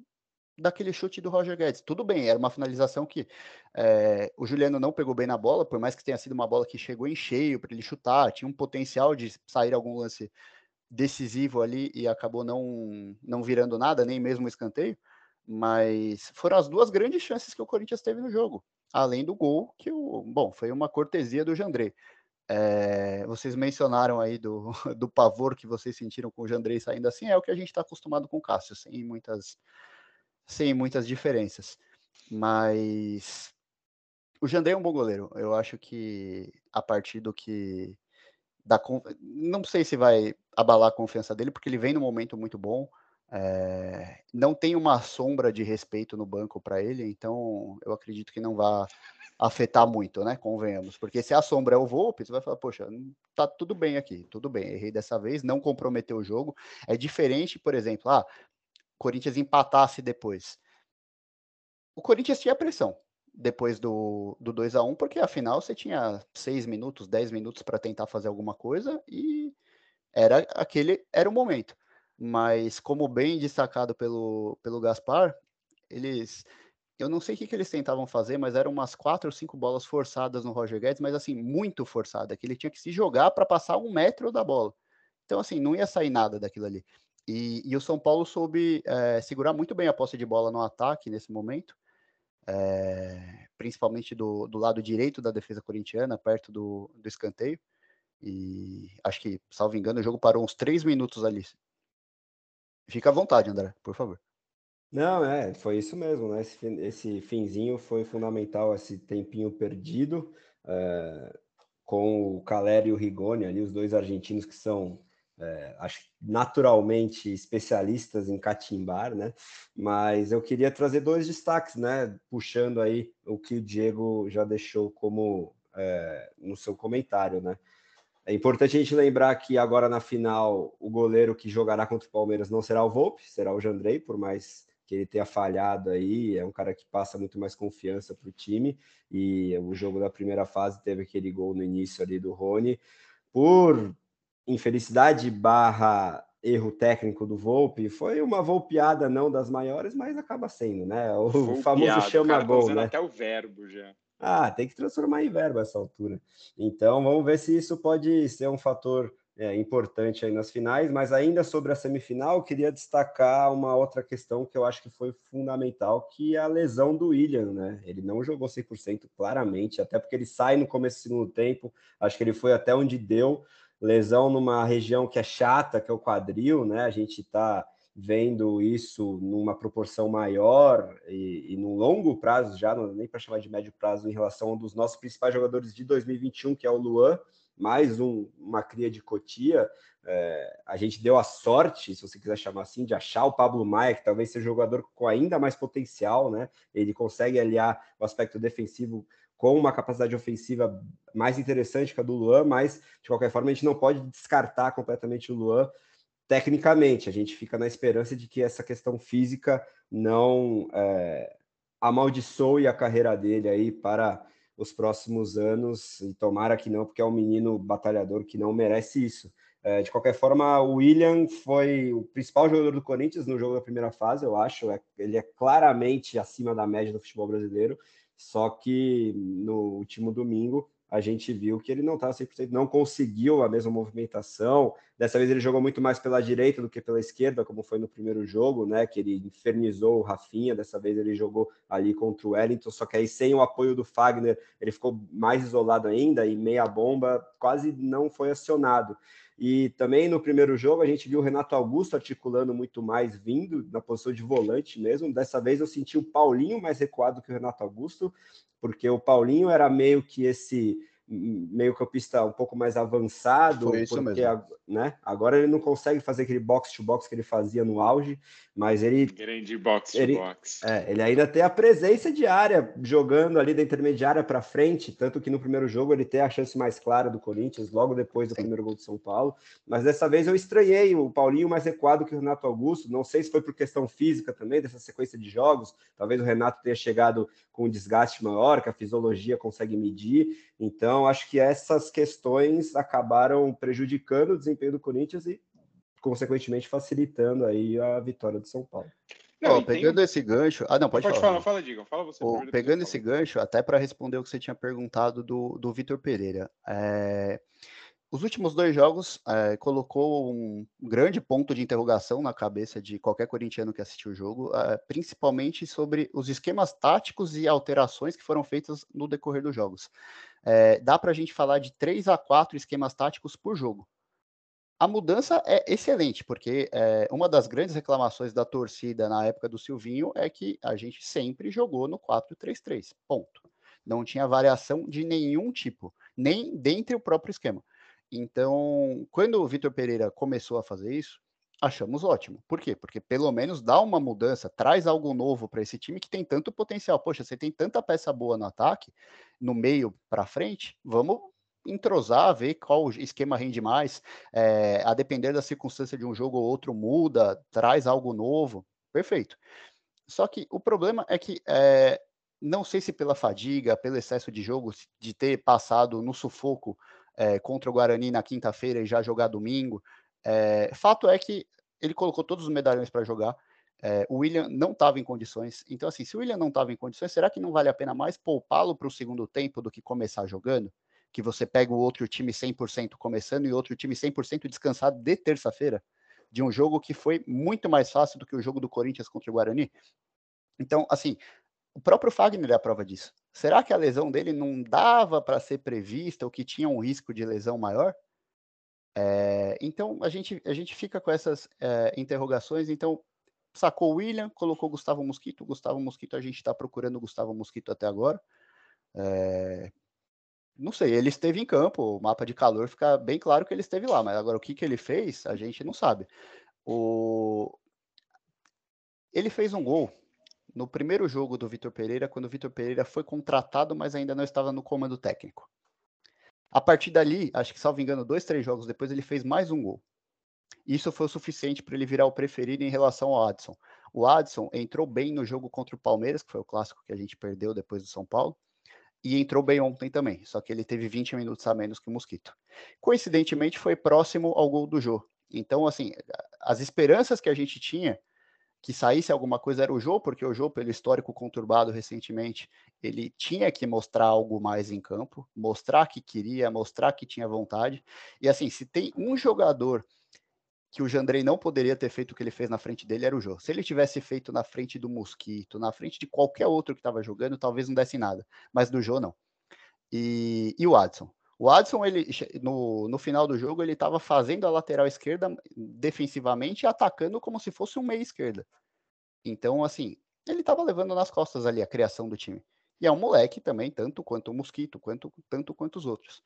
D: daquele chute do Roger Guedes. Tudo bem, era uma finalização que é, o Juliano não pegou bem na bola, por mais que tenha sido uma bola que chegou em cheio para ele chutar, tinha um potencial de sair algum lance decisivo ali e acabou não, não virando nada, nem mesmo um escanteio. Mas foram as duas grandes chances que o Corinthians teve no jogo, além do gol que o, bom, foi uma cortesia do Jandrei. É, vocês mencionaram aí do, do pavor que vocês sentiram com o Jandrei saindo assim, é o que a gente está acostumado com o Cássio, sem muitas, sem muitas diferenças. Mas o Jandrei é um bom goleiro. Eu acho que a partir do que. Da, não sei se vai abalar a confiança dele, porque ele vem num momento muito bom. É, não tem uma sombra de respeito no banco para ele, então eu acredito que não vai afetar muito, né? Convenhamos, porque se a sombra é o Volpe, você vai falar, poxa, tá tudo bem aqui, tudo bem, errei dessa vez, não comprometeu o jogo. É diferente, por exemplo, ah, Corinthians empatasse depois. O Corinthians tinha pressão depois do, do 2 a 1 porque afinal você tinha 6 minutos, 10 minutos para tentar fazer alguma coisa e era aquele era o momento mas como bem destacado pelo, pelo Gaspar, eles. Eu não sei o que, que eles tentavam fazer, mas eram umas quatro ou cinco bolas forçadas no Roger Guedes, mas assim, muito forçada, que ele tinha que se jogar para passar um metro da bola. Então, assim, não ia sair nada daquilo ali. E, e o São Paulo soube é, segurar muito bem a posse de bola no ataque nesse momento, é, principalmente do, do lado direito da defesa corintiana, perto do, do escanteio. E acho que, salvo engano, o jogo parou uns três minutos ali, Fica à vontade, André, por favor.
B: Não, é, foi isso mesmo, né? Esse, esse finzinho foi fundamental, esse tempinho perdido, é, com o Caleri e o Rigoni ali, os dois argentinos que são, é, acho naturalmente especialistas em catimbar, né? Mas eu queria trazer dois destaques, né? Puxando aí o que o Diego já deixou como é, no seu comentário, né? É importante a gente lembrar que agora na final o goleiro que jogará contra o Palmeiras não será o Volpe, será o Jandrei, por mais que ele tenha falhado aí, é um cara que passa muito mais confiança para o time. E o jogo da primeira fase teve aquele gol no início ali do Rony. Por infelicidade barra erro técnico do Volpe, foi uma volpeada não das maiores, mas acaba sendo, né? O famoso chama tá gol, né?
A: até o verbo já.
B: Ah, tem que transformar em verbo essa altura. Então, vamos ver se isso pode ser um fator é, importante aí nas finais, mas ainda sobre a semifinal, queria destacar uma outra questão que eu acho que foi fundamental, que é a lesão do William, né? Ele não jogou 100% claramente, até porque ele sai no começo do segundo tempo, acho que ele foi até onde deu, lesão numa região que é chata, que é o quadril, né? A gente está vendo isso numa proporção maior e, e no longo prazo já, não nem para chamar de médio prazo, em relação a um dos nossos principais jogadores de 2021, que é o Luan, mais um, uma cria de Cotia. É, a gente deu a sorte, se você quiser chamar assim, de achar o Pablo Maia, que talvez seja um jogador com ainda mais potencial, né? Ele consegue aliar o aspecto defensivo com uma capacidade ofensiva mais interessante que a do Luan, mas de qualquer forma a gente não pode descartar completamente o Luan tecnicamente. A gente fica na esperança de que essa questão física não é, amaldiçoe a carreira dele aí para os próximos anos, e tomara que não, porque é um menino batalhador que não merece isso. É, de qualquer forma, o William foi o principal jogador do Corinthians no jogo da primeira fase, eu acho. É, ele é claramente acima da média do futebol brasileiro, só que no último domingo a gente viu que ele não estava 100%, não conseguiu a mesma movimentação. Dessa vez ele jogou muito mais pela direita do que pela esquerda, como foi no primeiro jogo, né? Que ele infernizou o Rafinha. Dessa vez ele jogou ali contra o Wellington, só que aí sem o apoio do Fagner, ele ficou mais isolado ainda e meia bomba quase não foi acionado. E também no primeiro jogo a gente viu o Renato Augusto articulando muito mais, vindo na posição de volante mesmo. Dessa vez eu senti o Paulinho mais recuado que o Renato Augusto, porque o Paulinho era meio que esse meio campista um pouco mais avançado,
D: Foi isso
B: porque
D: mesmo.
B: né, agora ele não consegue fazer aquele box to box que ele fazia no auge, mas ele
A: Grande box to
B: Ele-
A: box.
B: é, ele ainda tem a presença de área jogando ali da intermediária para frente, tanto que no primeiro jogo ele tem a chance mais clara do Corinthians, logo depois do
D: Sim.
B: primeiro gol de São Paulo. Mas dessa vez eu estranhei o Paulinho mais recuado que o Renato Augusto. Não sei se foi por questão física também, dessa sequência de jogos. Talvez o Renato tenha chegado com um desgaste maior, que a fisiologia consegue medir. Então, acho que essas questões acabaram prejudicando o desempenho do Corinthians e, consequentemente, facilitando aí a vitória do São Paulo.
A: Não,
D: Ó,
A: e tem-
D: pegando esse gancho. Ah, não, pode,
A: Pode,
D: falar.
A: falar, fala, Digam. Fala você. Primeiro,
D: pegando esse
A: eu falo.
D: gancho, até para responder o que você tinha perguntado do, do Vitor Pereira. é, os últimos dois jogos é, colocou um grande ponto de interrogação na cabeça de qualquer corintiano que assistiu o jogo, é, principalmente sobre os esquemas táticos e alterações que foram feitas no decorrer dos jogos. É, dá para a gente falar de três a quatro esquemas táticos por jogo. A mudança é excelente, porque é, uma das grandes reclamações da torcida na época do Silvinho é que a gente sempre jogou no 4-3-3. Ponto. Não tinha variação de nenhum tipo, nem dentro do próprio esquema. Então, quando o Vitor Pereira começou a fazer isso, achamos ótimo. Por quê? Porque pelo menos dá uma mudança, traz algo novo para esse time que tem tanto potencial. Poxa, você tem tanta peça boa no ataque, no meio para frente, vamos entrosar, ver qual esquema rende mais, é, a depender da circunstância de um jogo ou outro muda, traz algo novo, perfeito. Só que o problema é que é, não sei se pela fadiga, pelo excesso de jogo, de ter passado no sufoco é, contra o Guarani na quinta-feira e já jogar domingo, é, fato é que ele colocou todos os medalhões para jogar. É, o William não estava em condições. Então, assim, se o William não estava em condições, será que não vale a pena mais poupá-lo para o segundo tempo do que começar jogando? Que você pega o outro time 100% começando e outro time 100% descansado de terça-feira, de um jogo que foi muito mais fácil do que o jogo do Corinthians contra o Guarani. Então, assim, o próprio Fagner é a prova disso. Será que a lesão dele não dava para ser prevista ou que tinha um risco de lesão maior? É, então a gente, a gente fica com essas é, interrogações. Então, sacou o William, colocou Gustavo Mosquito. Gustavo Mosquito, a gente está procurando Gustavo Mosquito até agora. É, não sei, ele esteve em campo, o mapa de calor fica bem claro que ele esteve lá, mas agora o que, que ele fez, a gente não sabe. O... Ele fez um gol no primeiro jogo do Vitor Pereira, quando o Vitor Pereira foi contratado, mas ainda não estava no comando técnico. A partir dali, acho que salvo engano, dois, três jogos depois, ele fez mais um gol. Isso foi o suficiente para ele virar o preferido em relação ao Adson. O Adson entrou bem no jogo contra o Palmeiras, que foi o clássico que a gente perdeu depois do São Paulo, e entrou bem ontem também, só que ele teve 20 minutos a menos que o Mosquito. Coincidentemente, foi próximo ao gol do Jô. Então, assim, as esperanças que a gente tinha que saísse alguma coisa era o Jô, porque o Jô, pelo histórico conturbado recentemente, ele tinha que mostrar algo mais em campo, mostrar que queria, mostrar que tinha vontade. E assim, se tem um jogador que o Jandrei não poderia ter feito o que ele fez na frente dele, era o Jô. Se ele tivesse feito na frente do Mosquito, na frente de qualquer outro que estava jogando, talvez não desse nada. Mas do Jô, não. E, e o Adson. O Adson, ele, no, no final do jogo, ele estava fazendo a lateral esquerda defensivamente e atacando como se fosse um meia esquerda. Então, assim, ele estava levando nas costas ali a criação do time. E é um moleque também, tanto quanto o Mosquito, quanto, tanto quanto os outros.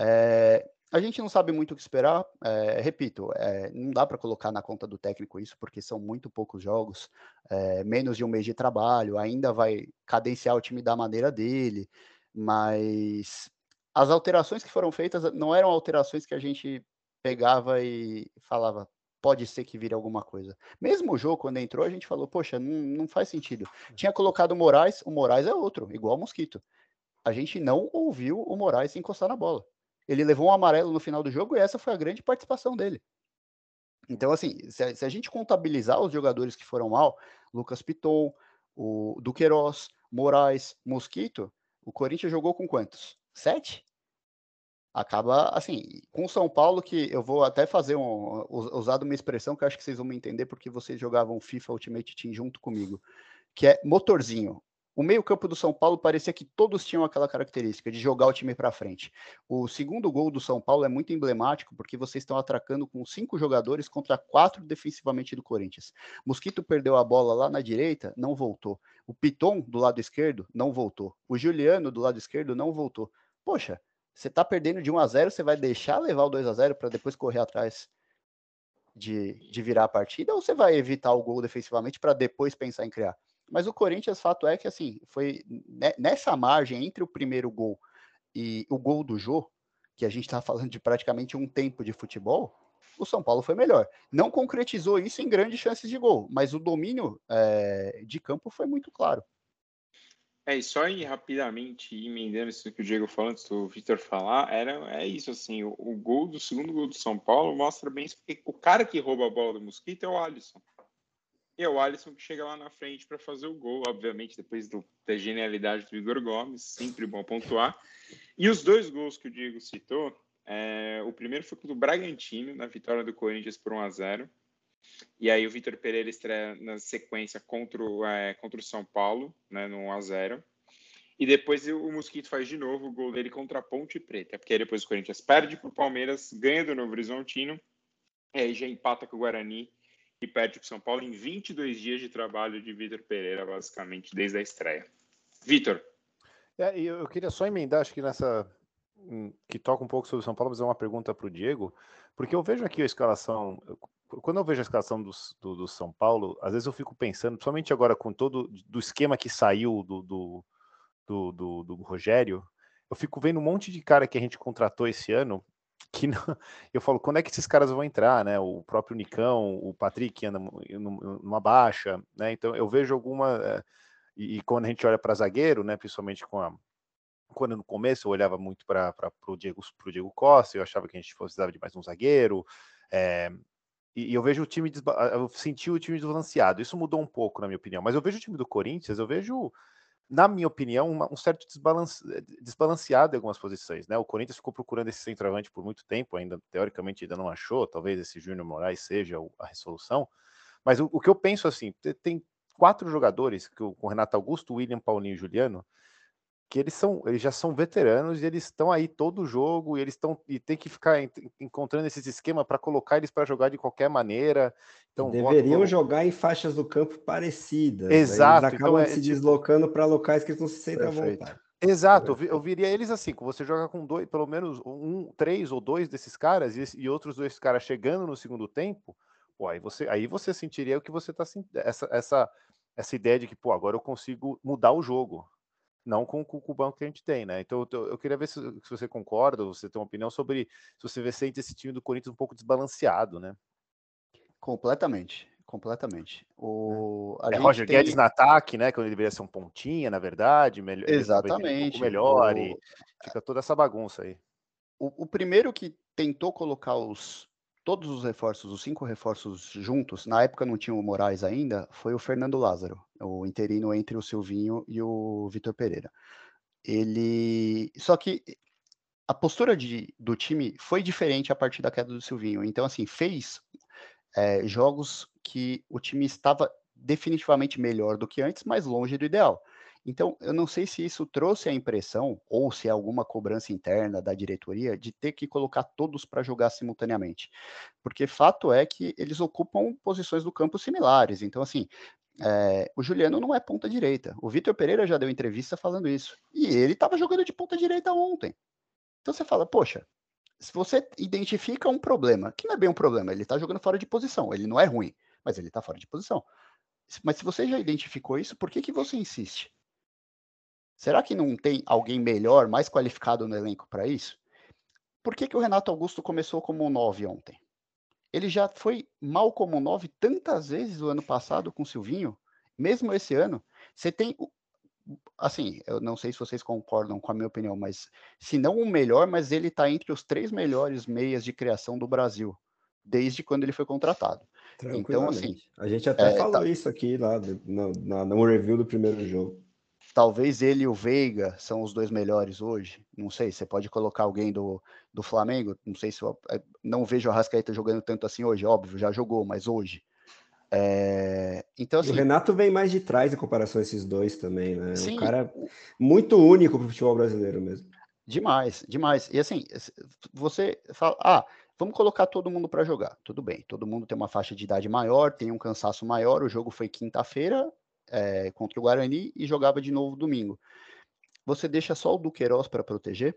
D: É, a gente não sabe muito o que esperar. É, repito, é, não dá para colocar na conta do técnico isso, porque são muito poucos jogos, é, menos de um mês de trabalho, ainda vai cadenciar o time da maneira dele, mas as alterações que foram feitas não eram alterações que a gente pegava e falava, pode ser que vire alguma coisa. Mesmo o jogo, quando entrou, a gente falou, poxa, não, não faz sentido. Tinha colocado o Moraes, o Moraes é outro, igual o Mosquito. A gente não ouviu o Moraes encostar na bola. Ele levou um amarelo no final do jogo e essa foi a grande participação dele. Então, assim, se a, se a gente contabilizar os jogadores que foram mal, Lucas Piton, o Duqueiroz, Moraes, Mosquito, o Corinthians jogou com quantos? Sete? Acaba assim, com São Paulo, que eu vou até fazer um. usar uma expressão que eu acho que vocês vão me entender, porque vocês jogavam FIFA Ultimate Team junto comigo, que é motorzinho. O meio-campo do São Paulo parecia que todos tinham aquela característica de jogar o time para frente. O segundo gol do São Paulo é muito emblemático porque vocês estão atracando com cinco jogadores contra quatro defensivamente do Corinthians. Mosquito perdeu a bola lá na direita, não voltou. O Piton do lado esquerdo não voltou. O Juliano do lado esquerdo não voltou. Poxa, você tá perdendo de 1 a 0 você vai deixar levar o 2 a 0 para depois correr atrás de, de virar a partida ou você vai evitar o gol defensivamente para depois pensar em criar? Mas o Corinthians, fato é que assim, foi nessa margem entre o primeiro gol e o gol do Jô, que a gente está falando de praticamente um tempo de futebol, o São Paulo foi melhor. Não concretizou isso em grandes chances de gol, mas o domínio é, de campo foi muito claro.
A: É, e só ir rapidamente emendando isso que o Diego falou antes do Victor falar, era, é isso, assim, o, o, gol do segundo gol do São Paulo mostra bem isso, porque o cara que rouba a bola do Mosquito é o Alisson. E é o Alisson que chega lá na frente para fazer o gol, obviamente, depois do, da genialidade do Igor Gomes, sempre bom pontuar. E os dois gols que o Diego citou, é, o primeiro foi contra o Bragantino, na vitória do Corinthians por 1 a 0 e aí o Vitor Pereira estreia na sequência contra o, é, contra o São Paulo, né, no 1 a 0 E depois o Mosquito faz de novo o gol dele contra a Ponte Preta, porque aí depois o Corinthians perde para o Palmeiras, ganha do Novo Horizontino, e aí já empata com o Guarani e perde para o São Paulo em 22 dias de trabalho de Vitor Pereira, basicamente, desde a estreia. Vitor.
C: É, eu queria só emendar, acho que nessa. que toca um pouco sobre São Paulo, fazer uma pergunta para o Diego, porque eu vejo aqui a escalação. Quando eu vejo a escalação do, do, do, São Paulo, às vezes eu fico pensando, principalmente agora com todo do esquema que saiu do, do, do, do Rogério, eu fico vendo um monte de cara que a gente contratou esse ano que não, eu falo, quando é que esses caras vão entrar, né? O próprio Nicão, o Patrick anda numa baixa, né? Então eu vejo alguma é, e, e, quando a gente olha para zagueiro, né? Principalmente com a quando no começo eu olhava muito para o Diego, Diego Costa, eu achava que a gente precisava de mais um zagueiro, é, e, e, eu vejo o time, eu senti o time desbalanceado. Isso mudou um pouco, na minha opinião, mas eu vejo o time do Corinthians, eu vejo na minha opinião, uma, um certo desbalance, desbalanceado em algumas posições. Né? O Corinthians ficou procurando esse centroavante por muito tempo, ainda teoricamente ainda não achou, talvez esse Júnior Moraes seja a resolução. Mas o, o, que eu penso assim, tem quatro jogadores, que com o Renato Augusto, William, Paulinho e Juliano, que eles são, eles já são veteranos e eles estão aí todo o jogo e eles estão e tem que ficar encontrando esses esquemas para colocar eles para jogar de qualquer maneira. Então
B: deveriam voto... jogar em faixas do campo parecidas.
C: Exato.
B: Eles acabam então, é, se tipo deslocando para locais que eles não se sentem à vontade.
C: Exato, eu viria eles assim, você joga com dois, pelo menos um, três ou dois desses caras e, e outros dois caras chegando no segundo tempo, pô, aí você, aí você sentiria o que você está sentindo, essa, essa, essa ideia de que, pô, agora eu consigo mudar o jogo não com, com, com, o banco que a gente tem, né? Então eu, eu queria ver se, se, você concorda, você tem uma opinião sobre se você vê sente esse time do Corinthians um pouco desbalanceado, né?
D: Completamente, completamente. O,
C: é, Roger tem... Guedes no ataque, né? Quando ele deveria ser um pontinha, na verdade, melhor,
D: exatamente,
C: um melhor o... e fica toda essa bagunça aí.
D: O, o primeiro que tentou colocar os todos os reforços, os cinco reforços juntos, na época não tinha o Moraes ainda, foi o Fernando Lázaro, o interino entre o Silvinho e o Vitor Pereira. Ele. Só que a postura de, do time foi diferente a partir da queda do Silvinho. Então, assim, fez é, jogos que o time estava definitivamente melhor do que antes, mas longe do ideal. Então, eu não sei se isso trouxe a impressão, ou se é alguma cobrança interna da diretoria, de ter que colocar todos para jogar simultaneamente. Porque fato é que eles ocupam posições do campo similares. Então, assim, é, o Juliano não é ponta direita. O Vitor Pereira já deu entrevista falando isso. E ele estava jogando de ponta direita ontem. Então você fala, poxa, se você identifica um problema, que não é bem um problema, ele está jogando fora de posição, ele não é ruim, mas ele está fora de posição. Mas se você já identificou isso, por que, que você insiste? Será que não tem alguém melhor, mais qualificado no elenco para isso? Por que, que o Renato Augusto começou como 9 ontem? Ele já foi mal como 9 tantas vezes o ano passado com o Silvinho, mesmo esse ano. Você tem, assim, eu não sei se vocês concordam com a minha opinião, mas se não o melhor, mas ele está entre os três melhores meias de criação do Brasil, desde quando ele foi contratado.
B: Então, assim, a gente até é, falou tá... isso aqui lá no, no review do primeiro jogo.
D: Talvez ele e o Veiga são os dois melhores hoje. Não sei, você pode colocar alguém do, do Flamengo. Não sei se eu é, não vejo o Arrascaeta jogando tanto assim hoje, óbvio, já jogou, mas hoje. É... Então, assim,
B: o Renato vem mais de trás em comparação a esses dois também, né? Sim. Um cara muito único para o futebol brasileiro mesmo.
D: Demais, demais. E assim, você fala, ah, vamos colocar todo mundo para jogar. Tudo bem, todo mundo tem uma faixa de idade maior, tem um cansaço maior. O jogo foi quinta-feira, é, contra o Guarani e jogava de novo domingo. Você deixa só o Duqueiroz para proteger?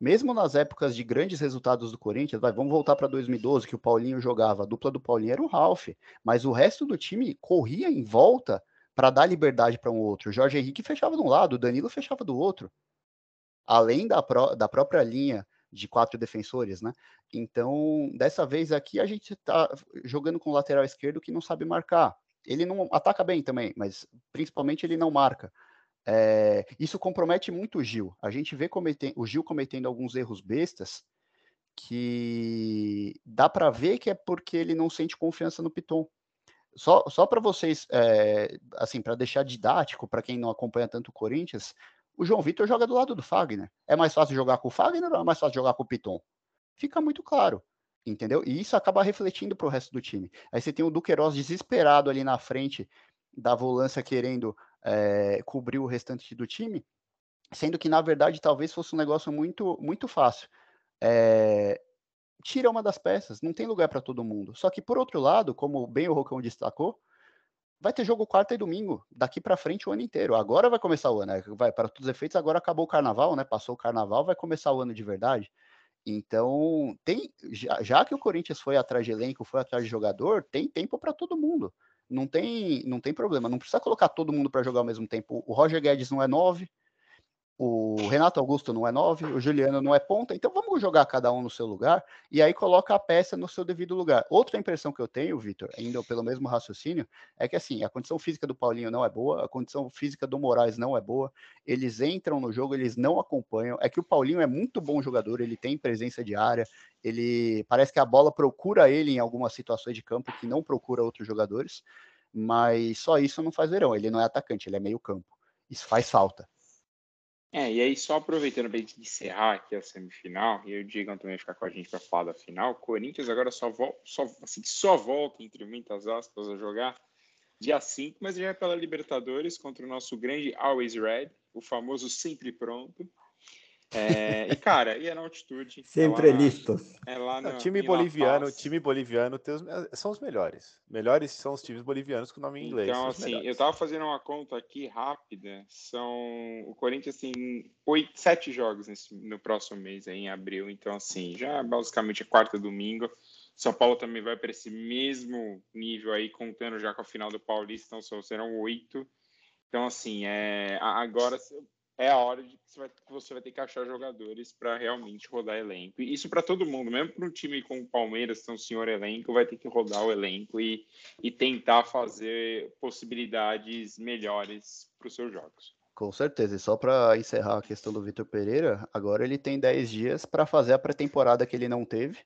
D: Mesmo nas épocas de grandes resultados do Corinthians, vai, vamos voltar para 2012, que o Paulinho jogava, a dupla do Paulinho era o Ralf, mas o resto do time corria em volta para dar liberdade para um outro. O Jorge Henrique fechava de um lado, o Danilo fechava do outro. Além da, pró da própria linha de quatro defensores, né? Então, dessa vez aqui, a gente está jogando com o lateral esquerdo que não sabe marcar ele não ataca bem também, mas principalmente ele não marca. É, isso compromete muito o Gil. A gente vê o Gil cometendo alguns erros bestas que dá para ver que é porque ele não sente confiança no Piton. Só, só para vocês, é, assim, para deixar didático, para quem não acompanha tanto o Corinthians, o João Vitor joga do lado do Fagner. É mais fácil jogar com o Fagner ou é mais fácil jogar com o Piton? Fica muito claro entendeu? E isso acaba refletindo para o resto do time. Aí você tem o Duqueiroz desesperado ali na frente da volância querendo é, cobrir o restante do time, sendo que na verdade talvez fosse um negócio muito muito fácil. É, tira uma das peças, não tem lugar para todo mundo. Só que por outro lado, como bem o Rocão destacou, vai ter jogo quarta e domingo, daqui para frente o ano inteiro. Agora vai começar o ano, né? vai para todos os efeitos, agora acabou o carnaval, né? Passou o carnaval, vai começar o ano de verdade. Então, tem já, já, que o Corinthians foi atrás de elenco, foi atrás de jogador, tem tempo para todo mundo. Não tem, não tem problema. Não precisa colocar todo mundo para jogar ao mesmo tempo. O Roger Guedes não é nove, o Renato Augusto não é 9, o Juliano não é ponta, então vamos jogar cada um no seu lugar e aí coloca a peça no seu devido lugar. Outra impressão que eu tenho, Vitor, ainda pelo mesmo raciocínio, é que assim, a condição física do Paulinho não é boa, a condição física do Moraes não é boa, eles entram no jogo, eles não acompanham. É que o Paulinho é muito bom jogador, ele tem presença de área, ele parece que a bola procura ele em algumas situações de campo que não procura outros jogadores, mas só isso não faz verão, ele não é atacante, ele é meio campo. Isso faz falta.
A: É, e aí só aproveitando para encerrar aqui a semifinal, e o Digam também ficar com a gente para falar da final, Corinthians agora só, vol só, assim, só volta, entre muitas aspas, a jogar dia 5, mas já é pela Libertadores contra o nosso grande Always Red, o famoso sempre pronto. É, e, cara, e é na altitude.
B: Sempre é listos.
C: É lá no, time boliviano, time boliviano os, é, são os melhores. Melhores são os times bolivianos com nome em inglês.
A: Então, assim, eu tava fazendo uma conta aqui rápida. São. O Corinthians tem oito, sete jogos nesse, no próximo mês, aí, em abril. Então, assim, já basicamente é quarta domingo. São Paulo também vai para esse mesmo nível aí, contando já com a final do Paulista, então serão oito. Então, assim, é, agora é a hora de que você vai, que você vai ter que achar jogadores para realmente rodar elenco. E isso para todo mundo, mesmo para um time como o Palmeiras, que tem um senhor elenco, vai ter que rodar o elenco e, e tentar fazer possibilidades melhores para os seus jogos.
D: Com certeza. E só para encerrar a questão do Vitor Pereira, agora ele tem 10 dias para fazer a pré-temporada que ele não teve.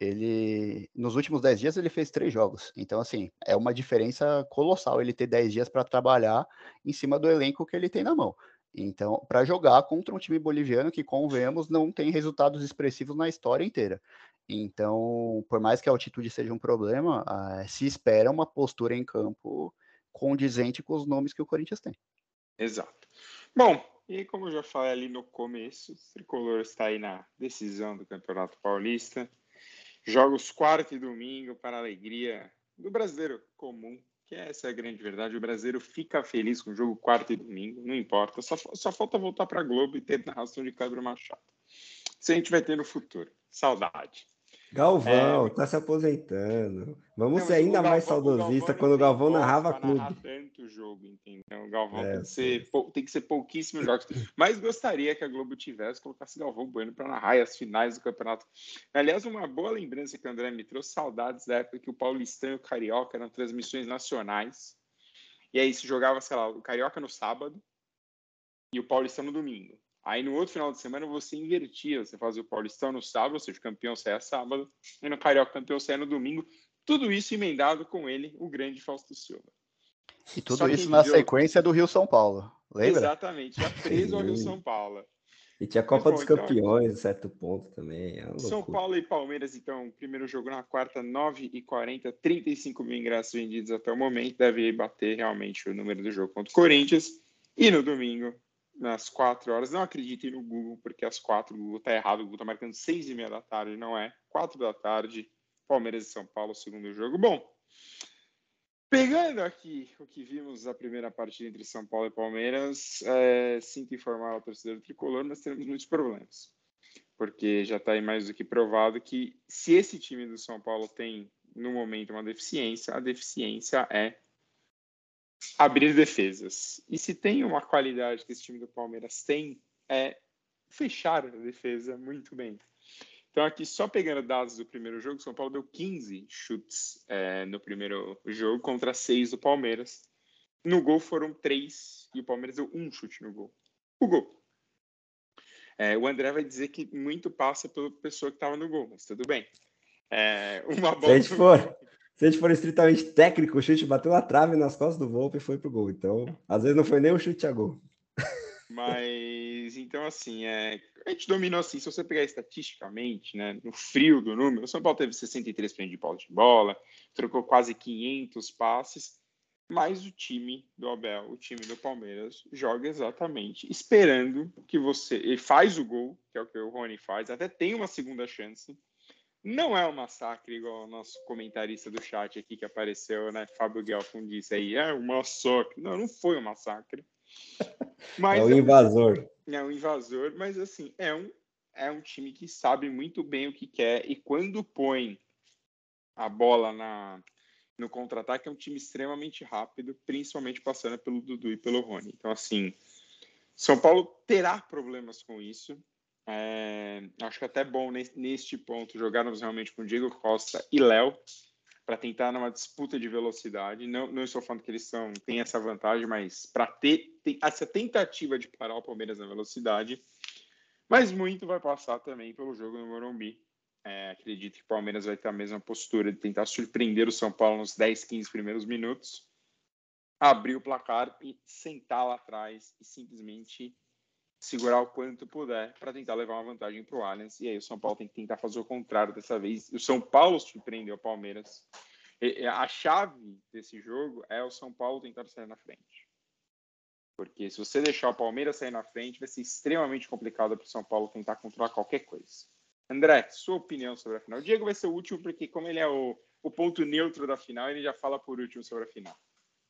D: ele nos últimos 10 dias ele fez três jogos. Então, assim, é uma diferença colossal ele ter 10 dias para trabalhar em cima do elenco que ele tem na mão. Então, para jogar contra um time boliviano que, convenhamos, não tem resultados expressivos na história inteira. Então, por mais que a altitude seja um problema, se espera uma postura em campo condizente com os nomes que o Corinthians tem.
A: Exato. Bom, e como eu já falei ali no começo, o Tricolor está aí na decisão do Campeonato Paulista. Jogos quarto e domingo para a alegria do brasileiro comum, que essa é a grande verdade. O brasileiro fica feliz com o jogo quarto e domingo, não importa. Só, só falta voltar para a Globo e ter narração de Cláudio Machado. Isso a gente vai ter no futuro. Saudade.
B: Galvão, é... tá se aposentando. Vamos não, ser ainda Galvão, mais saudosista quando o Galvão narrava clube. Narrar
A: tanto jogo, entendeu? O Galvão é, tem, que ser, tem que ser pouquíssimos jogos. Mas gostaria que a Globo tivesse, colocasse Galvão Bueno para narrar as finais do campeonato. Aliás, uma boa lembrança que o André me trouxe, saudades da época que o Paulistão e o Carioca eram transmissões nacionais. E aí se jogava, sei lá, o Carioca no sábado e o Paulistão no domingo. Aí no outro final de semana você invertia, você fazia o Paulistão no sábado, ou seja, o campeão saia sábado, e no Carioca o campeão saia no domingo. Tudo isso emendado com ele, o grande Fausto Silva.
D: E tudo isso na sequência do Rio São Paulo, lembra?
A: Exatamente, já preso ao Rio São Paulo.
B: E tinha Copa Mas, bom, dos então, Campeões, então, certo ponto também. É
A: São Paulo e Palmeiras, então, primeiro jogo na quarta, 9h40, 35 mil ingressos vendidos até o momento. Deve bater realmente o número do jogo contra o Corinthians. E no domingo, nas quatro horas. Não acreditem no Google, porque às quatro o Google está errado. O Google está marcando seis e meia da tarde, não é? Quatro da tarde, Palmeiras e São Paulo, segundo jogo. Bom, pegando aqui o que vimos na primeira partida entre São Paulo e Palmeiras, é, sinto informar ao torcedor tricolor, nós teremos muitos problemas. Porque já está aí mais do que provado que se esse time do São Paulo tem, no momento, uma deficiência, a deficiência é abrir defesas. E se tem uma qualidade que esse time do Palmeiras tem, é fechar a defesa muito bem. Então, aqui, só pegando dados do primeiro jogo, São Paulo deu 15 chutes é, no primeiro jogo contra 6 do Palmeiras. No gol foram 3 e o Palmeiras deu um chute no gol. O gol. É, o André vai dizer que muito passa pela pessoa que estava no gol, mas tudo bem. É, uma
B: bola. Se for, se a gente for estritamente técnico, o chute bateu na trave nas costas do Volpe e foi pro gol. Então, às vezes não foi nem o chute a gol.
A: Mas, então, assim, é, a gente dominou assim. Se você pegar estatisticamente, né, no frio do número, o São Paulo teve 63% de posse de bola, trocou quase 500 passes, mas o time do Abel, o time do Palmeiras, joga exatamente esperando que você. Ele faz o gol, que é o que o Rony faz, até tem uma segunda chance não é um massacre, igual o nosso comentarista do chat aqui que apareceu, né? Fábio Guelfon disse aí, é um massacre. Não, não foi um massacre.
B: Mas é um invasor.
A: É um, é um invasor, mas assim, é um, é um time que sabe muito bem o que quer e quando põe a bola na, no contra-ataque é um time extremamente rápido, principalmente passando pelo Dudu e pelo Rony. Então, assim, São Paulo terá problemas com isso. É, acho que é até bom neste ponto jogarmos realmente com Diego Costa e Léo para tentar numa disputa de velocidade. Não, não estou falando que eles são, têm essa vantagem, mas para ter tem essa tentativa de parar o Palmeiras na velocidade. Mas muito vai passar também pelo jogo no Morumbi. É, acredito que o Palmeiras vai ter a mesma postura de tentar surpreender o São Paulo nos 10, 15 primeiros minutos, abrir o placar e sentar lá atrás e simplesmente segurar o quanto puder para tentar levar uma vantagem para o Allianz. E aí o São Paulo tem que tentar fazer o contrário dessa vez. O São Paulo surpreendeu o Palmeiras. E a chave desse jogo é o São Paulo tentar sair na frente. Porque se você deixar o Palmeiras sair na frente, vai ser extremamente complicado para o São Paulo tentar controlar qualquer coisa. André, sua opinião sobre a final. O Diego vai ser o último, porque como ele é o, o ponto neutro da final, ele já fala por último sobre a final.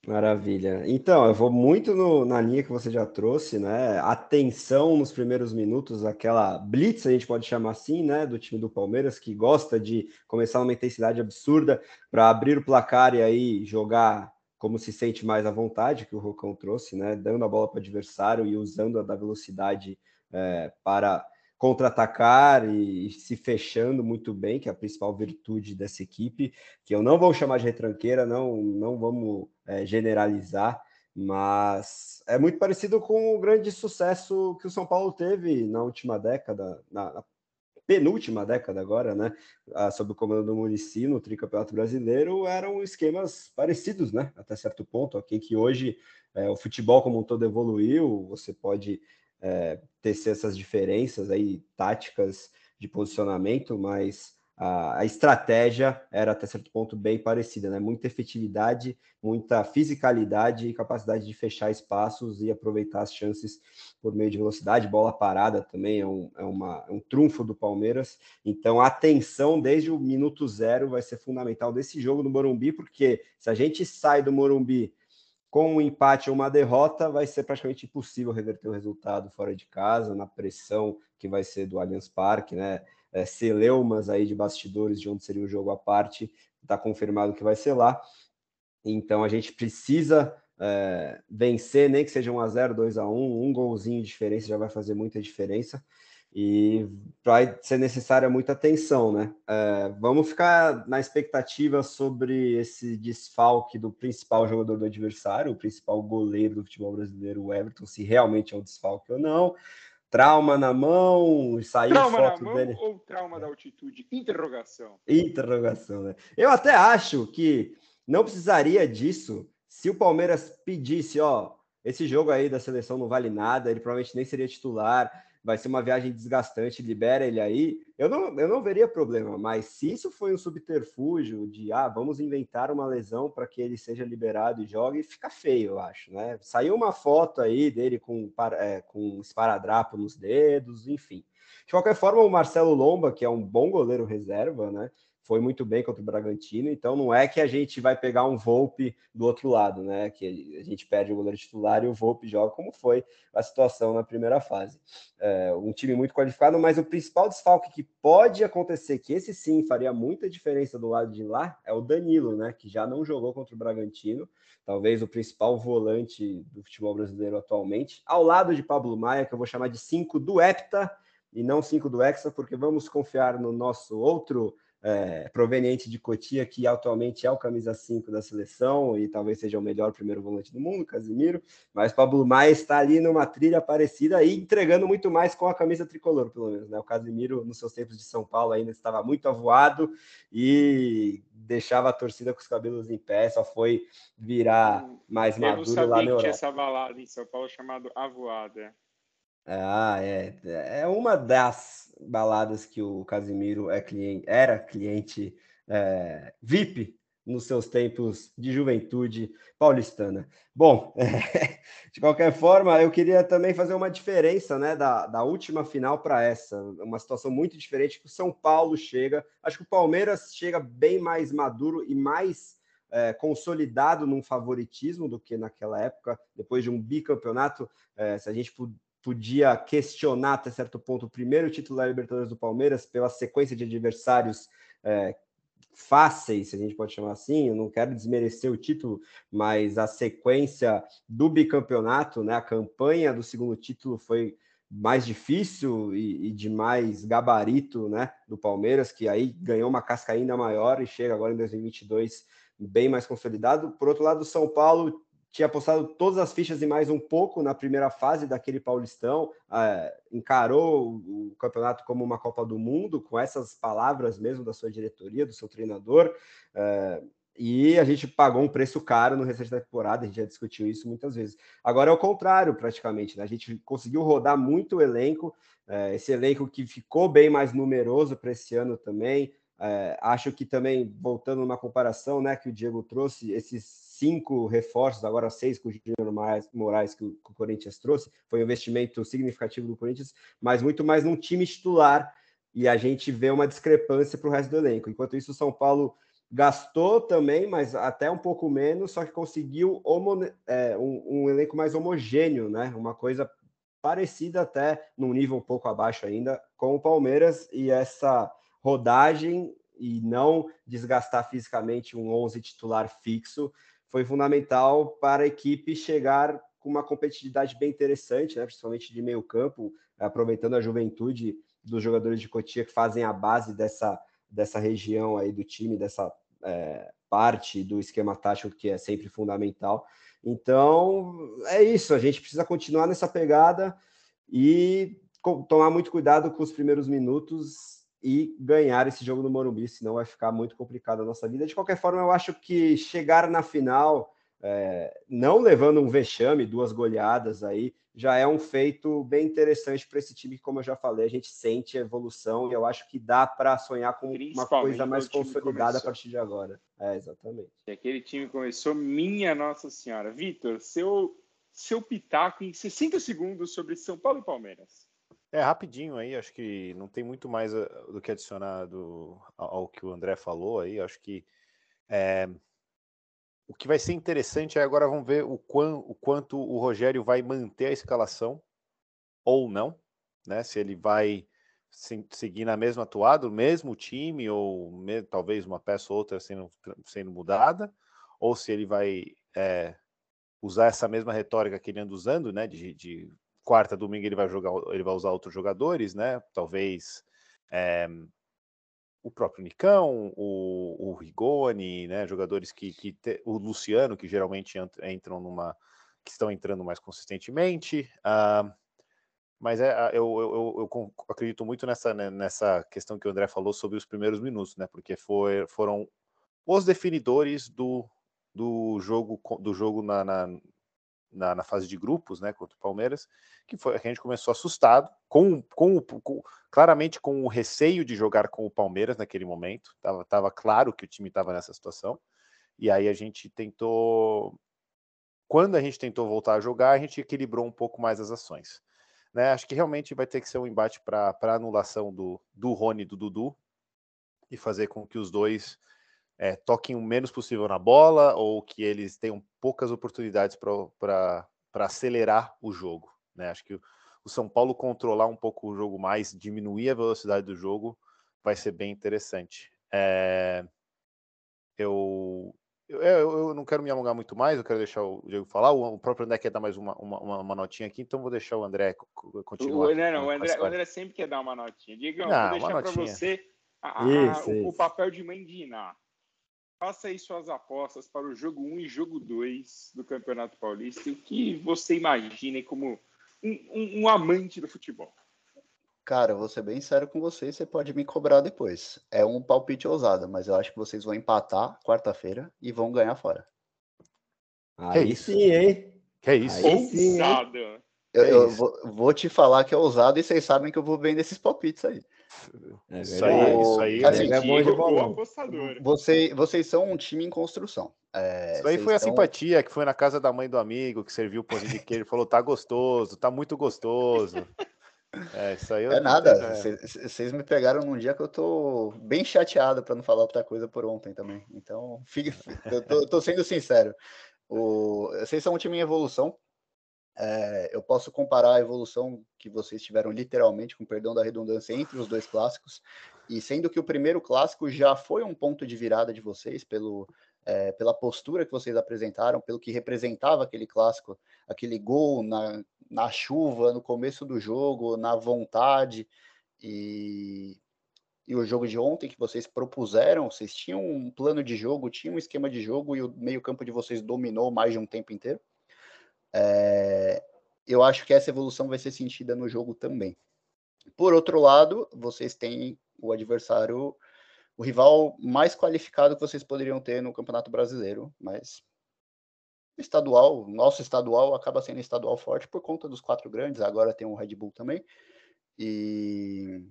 B: Maravilha. Então, eu vou muito no, na linha que você já trouxe, né? Atenção nos primeiros minutos, aquela blitz, a gente pode chamar assim, né? Do time do Palmeiras, que gosta de começar numa intensidade absurda para abrir o placar e aí jogar como se sente mais à vontade, que o Rocão trouxe, né? Dando a bola para o adversário e usando a da velocidade é, para contra-atacar e, se fechando muito bem, que é a principal virtude dessa equipe, que eu não vou chamar de retranqueira, não, não vamos é, generalizar, mas é muito parecido com o grande sucesso que o São Paulo teve na última década, na, na penúltima década agora, né, sob o comando do Murici no tricampeonato brasileiro, eram esquemas parecidos, né, até certo ponto, aqui que hoje é, o futebol como um todo evoluiu, você pode é, ter essas diferenças aí táticas de posicionamento, mas a, a, estratégia era até certo ponto bem parecida, né? Muita efetividade, muita fisicalidade e capacidade de fechar espaços e aproveitar as chances por meio de velocidade, bola parada também é um, é uma, é um trunfo do Palmeiras. Então, a atenção desde o minuto zero vai ser fundamental desse jogo no Morumbi, porque se a gente sai do Morumbi com um empate ou uma derrota, vai ser praticamente impossível reverter o resultado fora de casa, na pressão que vai ser do Allianz Parque, né? é, celeumas aí de bastidores de onde seria o jogo à parte, está confirmado que vai ser lá. Então a gente precisa é, vencer, nem que seja 1 a 0 2 a 1 um golzinho de diferença já vai fazer muita diferença. E vai ser necessária muita atenção, né? É, vamos ficar na expectativa sobre esse desfalque do principal jogador do adversário, o principal goleiro do futebol brasileiro, o Everton, se realmente é um desfalque ou não trauma na mão, saiu trauma foto na mão dele.
A: ou trauma da altitude? Interrogação.
B: Interrogação, né? Eu até acho que não precisaria disso se o Palmeiras pedisse, ó, esse jogo aí da seleção não vale nada, ele provavelmente nem seria titular vai ser uma viagem desgastante, libera ele aí, eu não, eu não veria problema, mas se isso foi um subterfúgio de, ah, vamos inventar uma lesão para que ele seja liberado e jogue, fica feio, eu acho, né? Saiu uma foto aí dele com, é, com esparadrapo nos dedos, enfim. De qualquer forma, o Marcelo Lomba, que é um bom goleiro reserva, né? Foi muito bem contra o Bragantino, então não é que a gente vai pegar um Volpe do outro lado, né? Que a gente perde o goleiro titular e o Volpe joga, como foi a situação na primeira fase. É, um time muito qualificado, mas o principal desfalque que pode acontecer, que esse sim faria muita diferença do lado de lá, é o Danilo, né? Que já não jogou contra o Bragantino, talvez o principal volante do futebol brasileiro atualmente, ao lado de Pablo Maia, que eu vou chamar de 5 do Hepta e não 5 do Hexa, porque vamos confiar no nosso outro é, proveniente de Cotia, que atualmente é o camisa 5 da seleção e talvez seja o melhor primeiro volante do mundo, Casimiro, mas Pablo Maia está ali numa trilha parecida e entregando muito mais com a camisa tricolor, pelo menos. Né? O Casimiro, nos seus tempos de São Paulo, ainda estava muito avoado e deixava a torcida com os cabelos em pé, só foi virar mais maduro lá na Europa. Eu tinha
A: essa balada em São Paulo chamado Avoada.
B: Ah, é. É uma das baladas que o Casimiro é cliente, era cliente é, VIP nos seus tempos de juventude paulistana. Bom, é, de qualquer forma, eu queria também fazer uma diferença né, da, da última final para essa. Uma situação muito diferente que o São Paulo chega. Acho que o Palmeiras chega bem mais maduro e mais é, consolidado num favoritismo do que naquela época, depois de um bicampeonato. É, se a gente podia questionar até certo ponto o primeiro título da Libertadores do Palmeiras pela sequência de adversários é, fáceis, se a gente pode chamar assim. Eu não quero desmerecer o título, mas a sequência do bicampeonato, né, a campanha do segundo título foi mais difícil e, e, de mais gabarito né, do Palmeiras, que aí ganhou uma casca ainda maior e chega agora em 2022 bem mais consolidado. Por outro lado, o São Paulo tinha apostado todas as fichas e mais um pouco na primeira fase daquele Paulistão, é, encarou o campeonato como uma Copa do Mundo, com essas palavras mesmo da sua diretoria, do seu treinador, é, e a gente pagou um preço caro no restante da temporada, a gente já discutiu isso muitas vezes. Agora é o contrário, praticamente, né? a gente conseguiu rodar muito o elenco, é, esse elenco que ficou bem mais numeroso para esse ano também, é, acho que também, voltando numa comparação né, que o Diego trouxe, esses cinco reforços, agora seis com o Júnior Moraes que o, Corinthians trouxe, foi um investimento significativo do Corinthians, mas muito mais num time titular, e a gente vê uma discrepância para o resto do elenco. Enquanto isso, o São Paulo gastou também, mas até um pouco menos, só que conseguiu homo, é, um, um, elenco mais homogêneo, né? Uma coisa parecida até num nível um pouco abaixo ainda com o Palmeiras e essa rodagem e não desgastar fisicamente um 11 titular fixo foi fundamental para a equipe chegar com uma competitividade bem interessante, né, principalmente de meio campo, aproveitando a juventude dos jogadores de Cotia que fazem a base dessa, dessa região aí do time, dessa é, parte do esquema tático que é sempre fundamental. Então, é isso, a gente precisa continuar nessa pegada e tomar muito cuidado com os primeiros minutos e ganhar esse jogo no Morumbi, senão vai ficar muito complicado a nossa vida. De qualquer forma, eu acho que chegar na final, é, não levando um vexame, duas goleadas aí, já é um feito bem interessante para esse time, que, como eu já falei, a gente sente a evolução e eu acho que dá para sonhar com uma coisa mais consolidada a partir de agora. É, exatamente.
A: E aquele time começou, minha Nossa Senhora. Vitor, seu, seu pitaco em 60 segundos sobre São Paulo e Palmeiras.
C: É, rapidinho aí, acho que não tem muito mais eh, do que adicionar do, ao que o André falou aí. Acho que é, o que vai ser interessante é agora vamos ver o, quão, o quanto o Rogério vai manter a escalação ou não, né? Se ele vai se, seguir na mesma atuada, o mesmo time, ou me, talvez uma peça ou outra sendo, sendo mudada, ou se ele vai é, usar essa mesma retórica que ele anda usando, né? De, de quarta, domingo ele vai jogar, ele vai usar outros jogadores, né? Talvez é, o próprio Nicão, o, o Rigoni, né? Jogadores que, que te, o Luciano, que geralmente entram numa, que estão entrando mais consistentemente. Uh, mas é, eu, eu, eu, acredito muito nessa, né, nessa questão que o André falou sobre os primeiros minutos, né? Porque foi, foram os definidores do, do jogo do jogo na, na, na, na, fase de grupos, né, contra o Palmeiras, que foi a gente começou assustado, com, com, com, claramente com o receio de jogar com o Palmeiras naquele momento, tava, tava claro que o time estava nessa situação, e aí a gente tentou, quando a gente tentou voltar a jogar, a gente equilibrou um pouco mais as ações. Né? Acho que realmente vai ter que ser um embate para anulação do, do Rony e do Dudu, e fazer com que os dois é, toquem o menos possível na bola ou que eles tenham poucas oportunidades para acelerar o jogo. Né? Acho que o, o São Paulo controlar um pouco o jogo mais, diminuir a velocidade do jogo, vai ser bem interessante. É, eu, eu, eu, não quero me alongar muito mais, eu quero deixar o Diego falar. O, próprio André quer dar mais uma, uma, uma notinha aqui, então vou deixar o André continuar.
A: O, não, não, o, André, o André sempre quer dar uma notinha. Diego, vou deixar para você a, a, isso, o, isso. o, papel de mandinar. Faça aí suas apostas para o jogo 1 e jogo 2 do Campeonato Paulista. O que você imagina como um, um, um amante do futebol?
D: Cara, vou ser bem sério com vocês, você pode me cobrar depois. É um palpite ousado, mas eu acho que vocês vão empatar quarta-feira e vão ganhar fora.
B: Aí sim, hein?
C: Que é isso?
A: Aí sim, ousado.
D: Eu, eu vou, vou, te falar que é ousado e vocês sabem que eu vou bem nesses palpites aí.
C: É isso aí, isso aí
D: assim, é bom de bolão. Você, vocês são um time em construção.
C: É, isso aí foi a simpatia que foi na casa da mãe do amigo, que serviu o pãozinho de queijo e falou: tá gostoso, tá muito gostoso.
D: É, isso aí é nada. Vocês me pegaram num dia que eu tô bem chateado para não falar outra coisa por ontem também. Então, fique, eu tô, tô sendo sincero. O, vocês são um time em evolução. É, eu posso comparar a evolução que vocês tiveram literalmente, com perdão da redundância, entre os dois clássicos, e sendo que o primeiro clássico já foi um ponto de virada de vocês, pelo, é, pela postura que vocês apresentaram, pelo que representava aquele clássico, aquele gol na, na chuva, no começo do jogo, na vontade, e, e o jogo de ontem que vocês propuseram, vocês tinham um plano de jogo, tinham um esquema de jogo, e o meio-campo de vocês dominou mais de um tempo inteiro. É, eu acho que essa evolução vai ser sentida no jogo também. Por outro lado, vocês têm o adversário, o rival mais qualificado que vocês poderiam ter no Campeonato Brasileiro, mas estadual, nosso estadual acaba sendo estadual forte por conta dos quatro grandes, agora tem o Red Bull também, e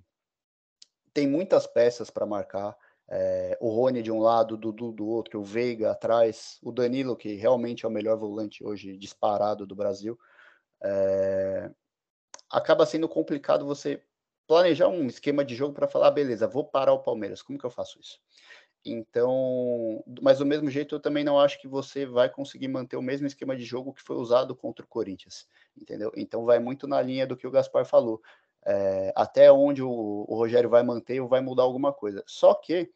D: tem muitas peças para marcar. É, o Rony de um lado, o Dudu do outro, o Veiga atrás, o Danilo, que realmente é o melhor volante hoje disparado do Brasil. É, acaba sendo complicado você planejar um esquema de jogo para falar, ah, beleza, vou parar o Palmeiras, como que eu faço isso? Então, mas do mesmo jeito, eu também não acho que você vai conseguir manter o mesmo esquema de jogo que foi usado contra o Corinthians, entendeu? Então, vai muito na linha do que o Gaspar falou é, até onde o, o, Rogério vai manter ou vai mudar alguma coisa. Só que,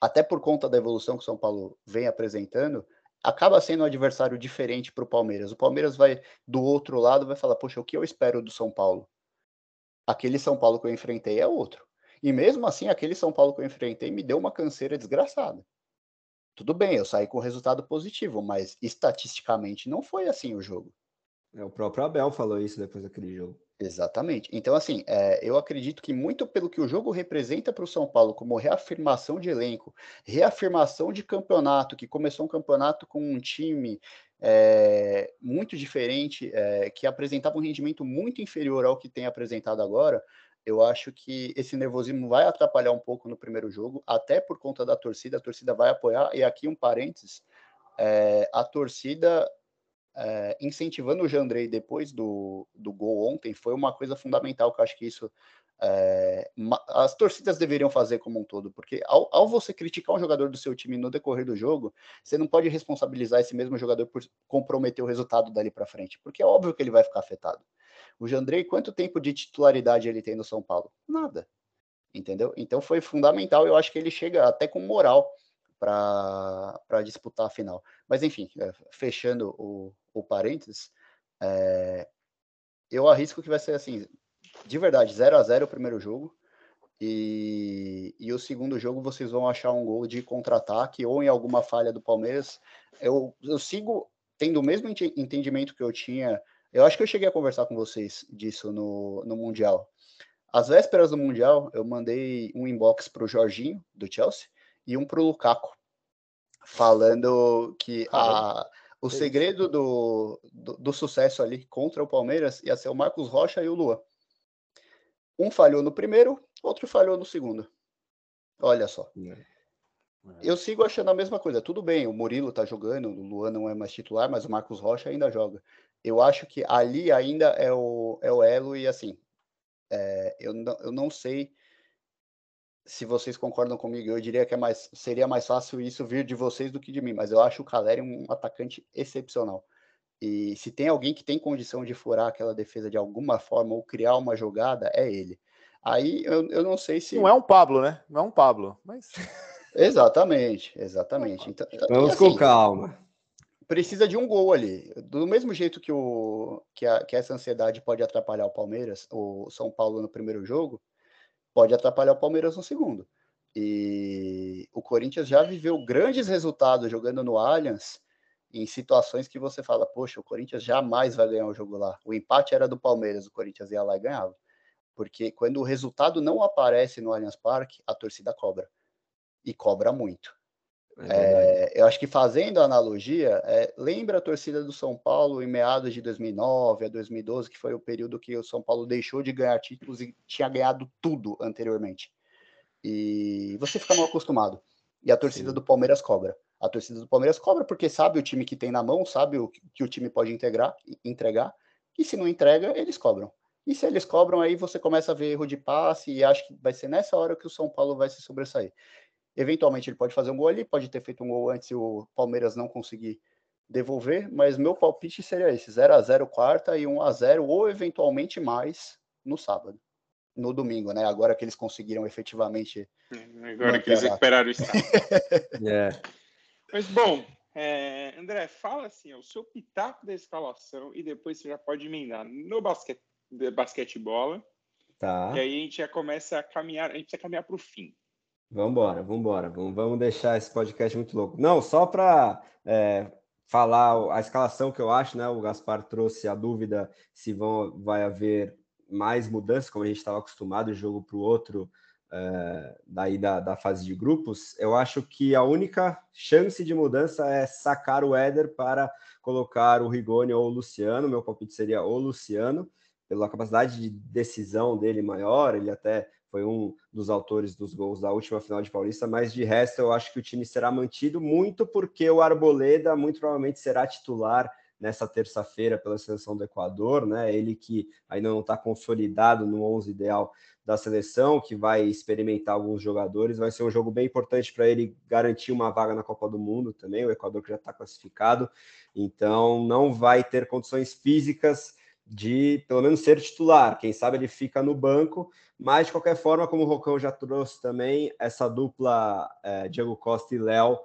D: até por conta da evolução que o São Paulo vem apresentando, acaba sendo um adversário diferente para o Palmeiras. O Palmeiras vai, do outro lado, vai falar: Poxa, o que eu espero do São Paulo? Aquele São Paulo que eu enfrentei é outro. E mesmo assim, aquele São Paulo que eu enfrentei me deu uma canseira desgraçada. Tudo bem, eu saí com resultado positivo, mas estatisticamente não foi assim o jogo.
B: É, o próprio Abel falou isso depois daquele jogo.
D: Exatamente. Então, assim, é, eu acredito que muito pelo que o jogo representa para o São Paulo, como reafirmação de elenco, reafirmação de campeonato, que começou um campeonato com um time é, muito diferente, é, que apresentava um rendimento muito inferior ao que tem apresentado agora, eu acho que esse nervosismo vai atrapalhar um pouco no primeiro jogo, até por conta da torcida, a torcida vai apoiar, e aqui um parênteses, é, a torcida é, incentivando o Jandrei depois do, do gol ontem foi uma coisa fundamental, que eu acho que isso é, as torcidas deveriam fazer como um todo, porque ao, ao, você criticar um jogador do seu time no decorrer do jogo, você não pode responsabilizar esse mesmo jogador por comprometer o resultado dali para frente, porque é óbvio que ele vai ficar afetado. O Jandrei, quanto tempo de titularidade ele tem no São Paulo? Nada. Entendeu? Então foi fundamental, eu acho que ele chega até com moral para disputar a final. Mas enfim, é, fechando o, o parênteses, é, eu arrisco que vai ser assim, de verdade, 0 a 0 o primeiro jogo. E, e o segundo jogo vocês vão achar um gol de contra-ataque ou em alguma falha do Palmeiras. Eu, eu sigo tendo o mesmo entendimento que eu tinha. Eu acho que eu cheguei a conversar com vocês disso no, no Mundial. Às vésperas do Mundial, eu mandei um inbox para o Jorginho, do Chelsea, e um para o Lukaku, falando que a, o segredo do, do, do, sucesso ali contra o Palmeiras ia ser o Marcos Rocha e o Luan. Um falhou no primeiro, outro falhou no segundo. Olha só. É. é. Eu sigo achando a mesma coisa. Tudo bem, o Murilo tá jogando, o Luan não é mais titular, mas o Marcos Rocha ainda joga. Eu acho que ali ainda é o, é o elo e assim, é, eu, não, eu não sei se vocês concordam comigo, eu diria que é mais, seria mais fácil isso vir de vocês do que de mim, mas eu acho o Caleri um atacante excepcional. E se tem alguém que tem condição de furar aquela defesa de alguma forma ou criar uma jogada, é ele. Aí eu, eu não sei se.
C: Não é um Pablo, né? Não é um Pablo, mas.
D: exatamente, exatamente. Então,
B: Vamos assim, com calma.
D: Precisa de um gol ali. Do mesmo jeito que, o, que, a, que essa ansiedade pode atrapalhar o Palmeiras, o São Paulo no primeiro jogo, pode atrapalhar o Palmeiras no segundo. E o Corinthians já viveu grandes resultados jogando no Allianz em situações que você fala, poxa, o Corinthians jamais vai ganhar o jogo lá. O empate era do Palmeiras, o Corinthians ia lá e ganhava. Porque quando o resultado não aparece no Allianz Parque, a torcida cobra. E cobra muito. É é, eu acho que fazendo a analogia, é, lembra a torcida do São Paulo em meados de 2009 a 2012, que foi o período que o São Paulo deixou de ganhar títulos e tinha ganhado tudo anteriormente. E você fica mal acostumado. E a torcida Sim. do Palmeiras cobra. A torcida do Palmeiras cobra porque sabe o time que tem na mão, sabe o que o time pode integrar, entregar, e se não entrega, eles cobram. E se eles cobram, aí você começa a ver erro de passe e acho que vai ser nessa hora que o São Paulo vai se sobressair. Eventualmente ele pode fazer um gol ali, pode ter feito um gol antes e o Palmeiras não conseguir devolver, mas meu palpite seria esse: 0 a 0 quarta e 1 a 0 ou eventualmente mais no sábado. No domingo, né? Agora que eles conseguiram efetivamente.
A: É, agora que eles recuperaram o estado. é. Mas bom, é, André, fala assim, o seu pitaco da escalação e depois você já pode emendar no basquete, basquetebola. Tá. E aí a gente já começa a caminhar, a gente precisa caminhar para o fim.
B: Vamos embora, vamos. Vamos deixar esse podcast muito louco. Não, só para é, falar a escalação que eu acho, né? O Gaspar trouxe a dúvida se vão, vai haver mais mudanças, como a gente estava acostumado, de jogo para o outro, é, daí da, da fase de grupos. Eu acho que a única chance de mudança é sacar o Éder para colocar o Rigoni ou o Luciano. Meu palpite seria o Luciano, pela capacidade de decisão dele maior, ele até foi um dos autores dos gols da última final de Paulista, mas de resto eu acho que o time será mantido muito porque o Arboleda muito provavelmente será titular nessa terça-feira pela seleção do Equador, né? Ele que ainda não está consolidado no 11 ideal da seleção, que vai experimentar alguns jogadores, vai ser um jogo bem importante para ele garantir uma vaga na Copa do Mundo também. O Equador que já está classificado, então não vai ter condições físicas de pelo menos ser titular. Quem sabe ele fica no banco, mas de qualquer forma, como o Rocão já trouxe também, essa dupla é, Diego Costa e Léo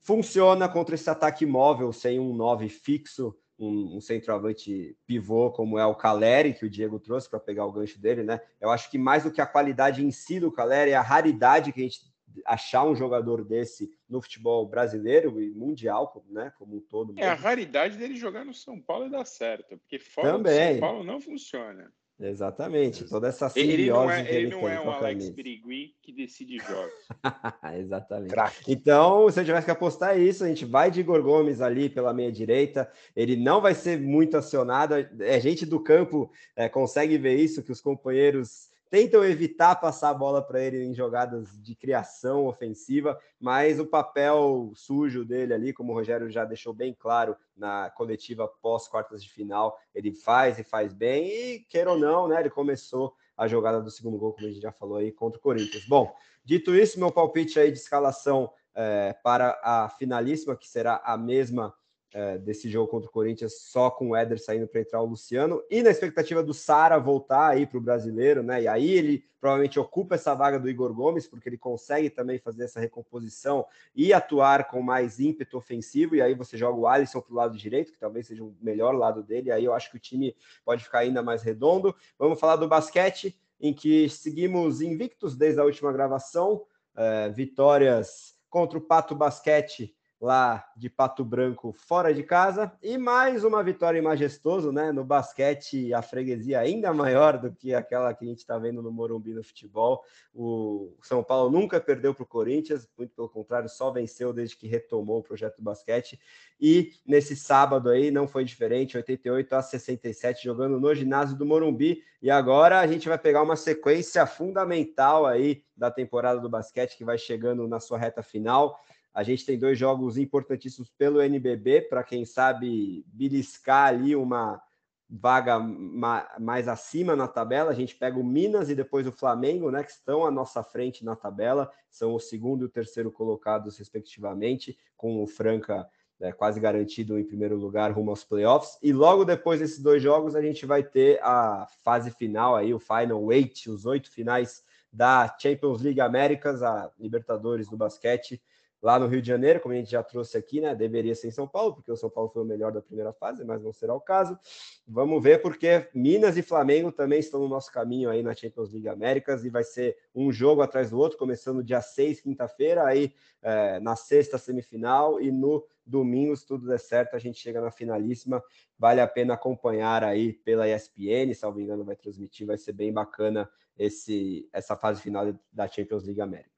B: funciona contra esse ataque móvel sem um 9 fixo, um, um, centroavante pivô como é o Caleri, que o Diego trouxe para pegar o gancho dele, né? Eu acho que mais do que a qualidade em si do Caleri, é a raridade que a gente achar um jogador desse no futebol brasileiro e mundial, né, como um todo.
A: É a raridade dele jogar no São Paulo e dar certo, porque fora Também. do São Paulo não funciona.
B: Exatamente, toda essa
A: Ele
B: simbiose
A: não é,
B: que
A: ele
B: ele
A: não
B: tem
A: é o
B: a
A: Alex. Birigui que decide jogos.
B: Exatamente.
C: Craque.
B: Então, se eu tivesse que apostar isso, a gente vai de Igor Gomes ali pela meia direita. Ele não vai ser muito acionado. É gente do campo é, consegue ver isso, que os companheiros tentam evitar passar a bola para ele em jogadas de criação ofensiva, mas o papel sujo dele ali, como o Rogério já deixou bem claro na coletiva pós quartas de final, ele faz e faz bem. E queira ou não, né? Ele começou a jogada do segundo gol, como a gente já falou aí, contra o Corinthians. Bom, dito isso, meu palpite aí de escalação é, para a finalíssima, que será a mesma é, desse jogo contra o Corinthians, só com o Éder saindo para entrar o Luciano, e na expectativa do Sara voltar aí para o brasileiro, né? E aí ele provavelmente ocupa essa vaga do Igor Gomes, porque ele consegue também fazer essa recomposição e atuar com mais ímpeto ofensivo, e aí você joga o Alisson para o lado direito, que talvez seja o melhor lado dele, aí eu acho que o time pode ficar ainda mais redondo. Vamos falar do basquete, em que seguimos invictos desde a última gravação, é, vitórias contra o Pato Basquete lá de Pato Branco fora de casa e mais uma vitória majestoso, né? No basquete, a freguesia ainda maior do que aquela que a gente está vendo no Morumbi no futebol. O São Paulo nunca perdeu para o Corinthians, muito pelo contrário, só venceu desde que retomou o projeto do basquete. E nesse sábado aí não foi diferente, 88 a 67, jogando no ginásio do Morumbi. E agora a gente vai pegar uma sequência fundamental aí da temporada do basquete que vai chegando na sua reta final. A gente tem dois jogos importantíssimos pelo NBB, para quem sabe beliscar ali uma vaga ma mais acima na tabela. A gente pega o Minas e depois o Flamengo, né, que estão à nossa frente na tabela, são o segundo e o terceiro colocados, respectivamente, com o Franca é, quase garantido em primeiro lugar rumo aos playoffs. E logo depois desses dois jogos, a gente vai ter a fase final aí, o Final Eight, os oito finais da Champions League Américas, a Libertadores do basquete lá no Rio de Janeiro, como a gente já trouxe aqui, né? Deveria ser em São Paulo, porque o São Paulo foi o melhor da primeira fase, mas não será o caso. Vamos ver, porque Minas e Flamengo também estão no nosso caminho aí na Champions League Américas e vai ser um jogo atrás do outro, começando dia 6, quinta-feira, aí é, na sexta semifinal e no domingo, se tudo der certo, a gente chega na finalíssima. Vale a pena acompanhar aí pela ESPN, salvo engano, vai transmitir, vai ser bem bacana esse, essa fase final da Champions League Américas.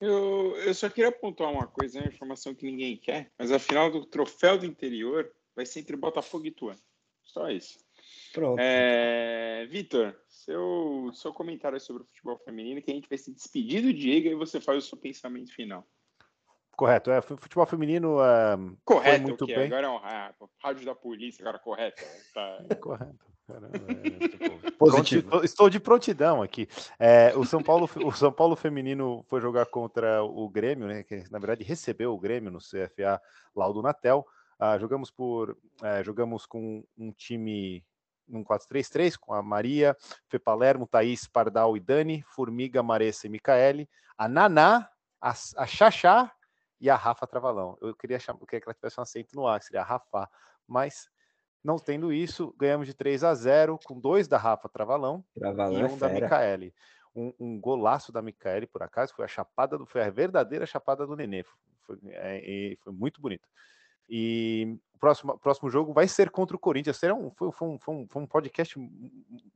A: Eu, eu só queria apontar uma coisa, uma informação que ninguém quer, mas a final do troféu do interior vai ser entre Botafogo e Ituano. Só isso.
B: Pronto.
A: É, Vitor, seu, seu comentário sobre o futebol feminino, que a gente vai se despedir do Diego e você faz o seu pensamento final.
C: Correto, é, futebol feminino é,
A: correto,
C: muito bem.
A: Agora é um rádio da polícia, agora correto. Tá.
C: Correto. Caramba, é,
D: Positivo.
C: Pronti, estou de prontidão aqui. É, o, São Paulo, o São Paulo feminino foi jogar contra o Grêmio, né? Que na verdade recebeu o Grêmio no CFA Laudo Natel. Ah, jogamos por, é, jogamos com um time um 4-3-3 com a Maria, Fê Palermo, Thaís, Pardal e Dani, Formiga, Maressa e Micaele, a Naná, a, a Xaxá e a Rafa Travalão. Eu queria, chamar, eu queria que ela tivesse um acento no ar, que seria a Rafa, mas não tendo isso, ganhamos de 3 a 0 com dois da Rafa Travalão,
B: Travalão
C: e
B: é
C: um da
B: fera.
C: Micaele. Um, um golaço da Micaele, por acaso, foi a chapada do, foi a verdadeira chapada do Nenê. Foi, é, e foi muito bonito. E o próximo, próximo jogo vai ser contra o Corinthians. Será um, foi, foi um, foi, um, foi um podcast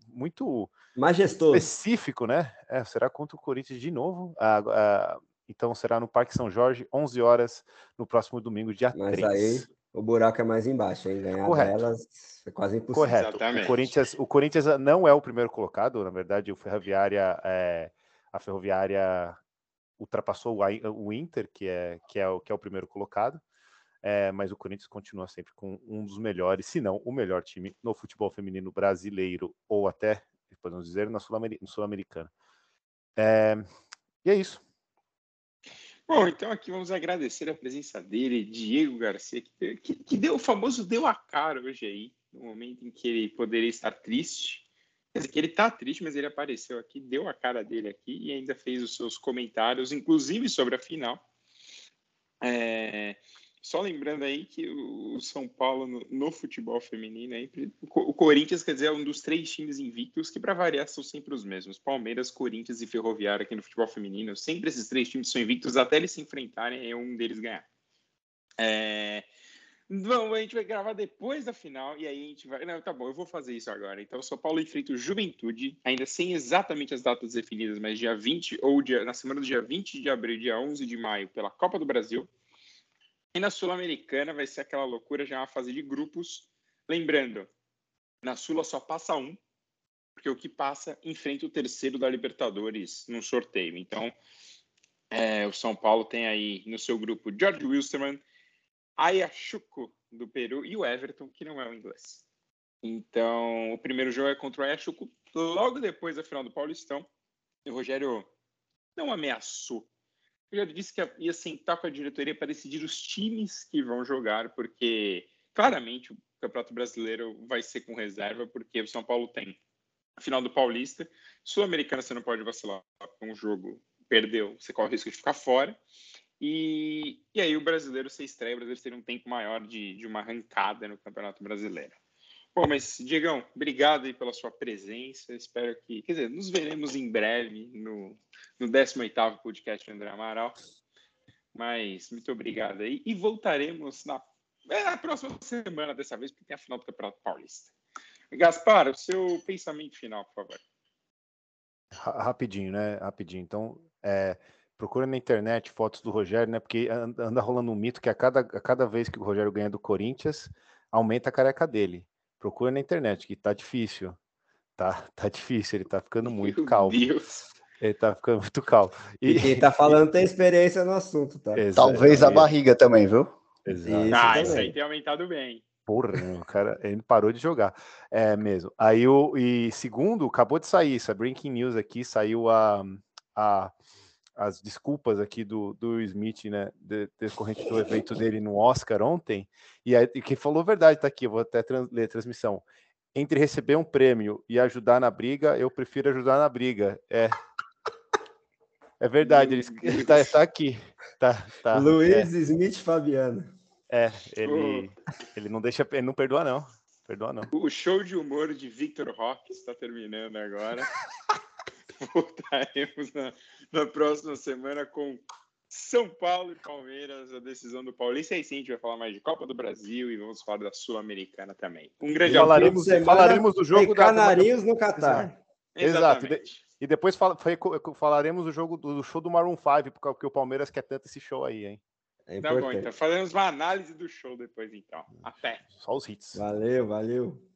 C: muito
B: Majestoso.
C: específico, né? É, será contra o Corinthians de novo. Ah, ah, então será no Parque São Jorge, 11 horas, no próximo domingo, dia
B: Mas
C: 3.
B: aí o buraco é mais embaixo, hein? Ganhar
C: Correto.
B: delas é quase impossível.
C: Correto.
A: Exatamente.
C: O Corinthians, o Corinthians não é o primeiro colocado, na verdade, o Ferroviária, é, a Ferroviária ultrapassou o, Inter, que é, que, é o, que é o primeiro colocado, é, mas o Corinthians continua sempre com um dos melhores, se não o melhor time no futebol feminino brasileiro, ou até, podemos dizer, na no Sul-Americana. É, e é isso.
A: Bom, então aqui vamos agradecer a presença dele, Diego Garcia, que, que, que deu o famoso deu a cara hoje aí, no momento em que ele poderia estar triste. Quer dizer, que ele está triste, mas ele apareceu aqui, deu a cara dele aqui e ainda fez os seus comentários, inclusive sobre a final. É, só lembrando aí que o São Paulo no, no futebol feminino, aí, o Co- o Corinthians, quer dizer, é um dos três times invictos que, para variar, são sempre os mesmos: Palmeiras, Corinthians e Ferroviária aqui no futebol feminino. Sempre esses três times são invictos até eles se enfrentarem e um deles ganhar. É, Vamos, a gente vai gravar depois da final e aí a gente vai. Não, tá bom, eu vou fazer isso agora. Então, São Paulo enfrenta o Juventude, ainda sem exatamente as datas definidas, mas dia 20 ou dia, na semana do dia 20 de abril, dia 11 de maio, pela Copa do Brasil. E na Sul-Americana vai ser aquela loucura, já uma fase de grupos. Lembrando, na Sula só passa um, porque o que passa enfrenta o terceiro da Libertadores no sorteio. Então, é, o São Paulo tem aí no seu grupo George Wilstermann, Ayachuco, do Peru, e o Everton, que não é o inglês. Então, o primeiro jogo é contra o Ayachuco, logo depois da final do Paulistão. E o Rogério não ameaçou. Rogério disse que ia sentar com a diretoria para decidir os times que vão jogar, porque claramente o Campeonato Brasileiro vai ser com reserva, porque o São Paulo tem a final do Paulista. Sul-Americana você não pode vacilar com um jogo, perdeu, você corre o risco de ficar fora. E, e aí o brasileiro se estreia, o brasileiro teria um tempo maior de, de uma arrancada no Campeonato Brasileiro. Bom, mas, Diegão, obrigado aí pela sua presença. Espero que, quer dizer, nos veremos em breve no, no 18º podcast André Amaral. Mas muito obrigado aí. E voltaremos na, é, na próxima semana dessa vez, porque tem a final do Campeonato Paulista. Gaspar, o seu pensamento final, por favor.
C: Rapidinho, né? Rapidinho. Então, é, procura na internet fotos do Rogério, né? Porque anda rolando um mito que a cada, a cada vez que o Rogério ganha do Corinthians, aumenta a careca dele. Procura na internet, que tá difícil. Tá, tá difícil, ele tá ficando muito Meu calmo. Deus. Ele tá ficando muito calmo.
B: E, e quem tá falando tem experiência no assunto, tá?
D: Talvez a barriga também, viu?
A: Exato. Isso, ah, isso aí tem aumentado bem.
C: Porra, o cara, ele parou de jogar. É mesmo. Aí o e segundo, acabou de sair isso, é breaking news aqui, saiu a, a as desculpas aqui do, do Smith, né, de, decorrente do evento dele no Oscar ontem, e, aí, e que falou a verdade, tá aqui, eu vou até trans, ler a transmissão. Entre receber um prêmio e ajudar na briga, eu prefiro ajudar na briga. É. É verdade, ele, tá, tá aqui. Tá, tá,
B: Luiz é. Smith Fabiano.
C: É, ele, ele não deixa, ele não perdoa, não. Perdoa, não.
A: O show de humor de Victor Rock está terminando agora. Voltaremos na, na próxima semana com São Paulo e Palmeiras, a decisão do Paulista. E aí sim, a gente vai falar mais de Copa do Brasil e vamos falar da Sul-Americana também. Um grande
C: falaremos, abraço. Falaremos do jogo
B: da Canarinhos no Catar.
C: Exato. E depois falaremos do jogo do show do Maroon 5, porque o Palmeiras quer tanto esse show aí, hein?
A: É tá bom, então. Faremos uma análise do show depois, então. Até.
C: Só os hits.
B: Valeu, valeu.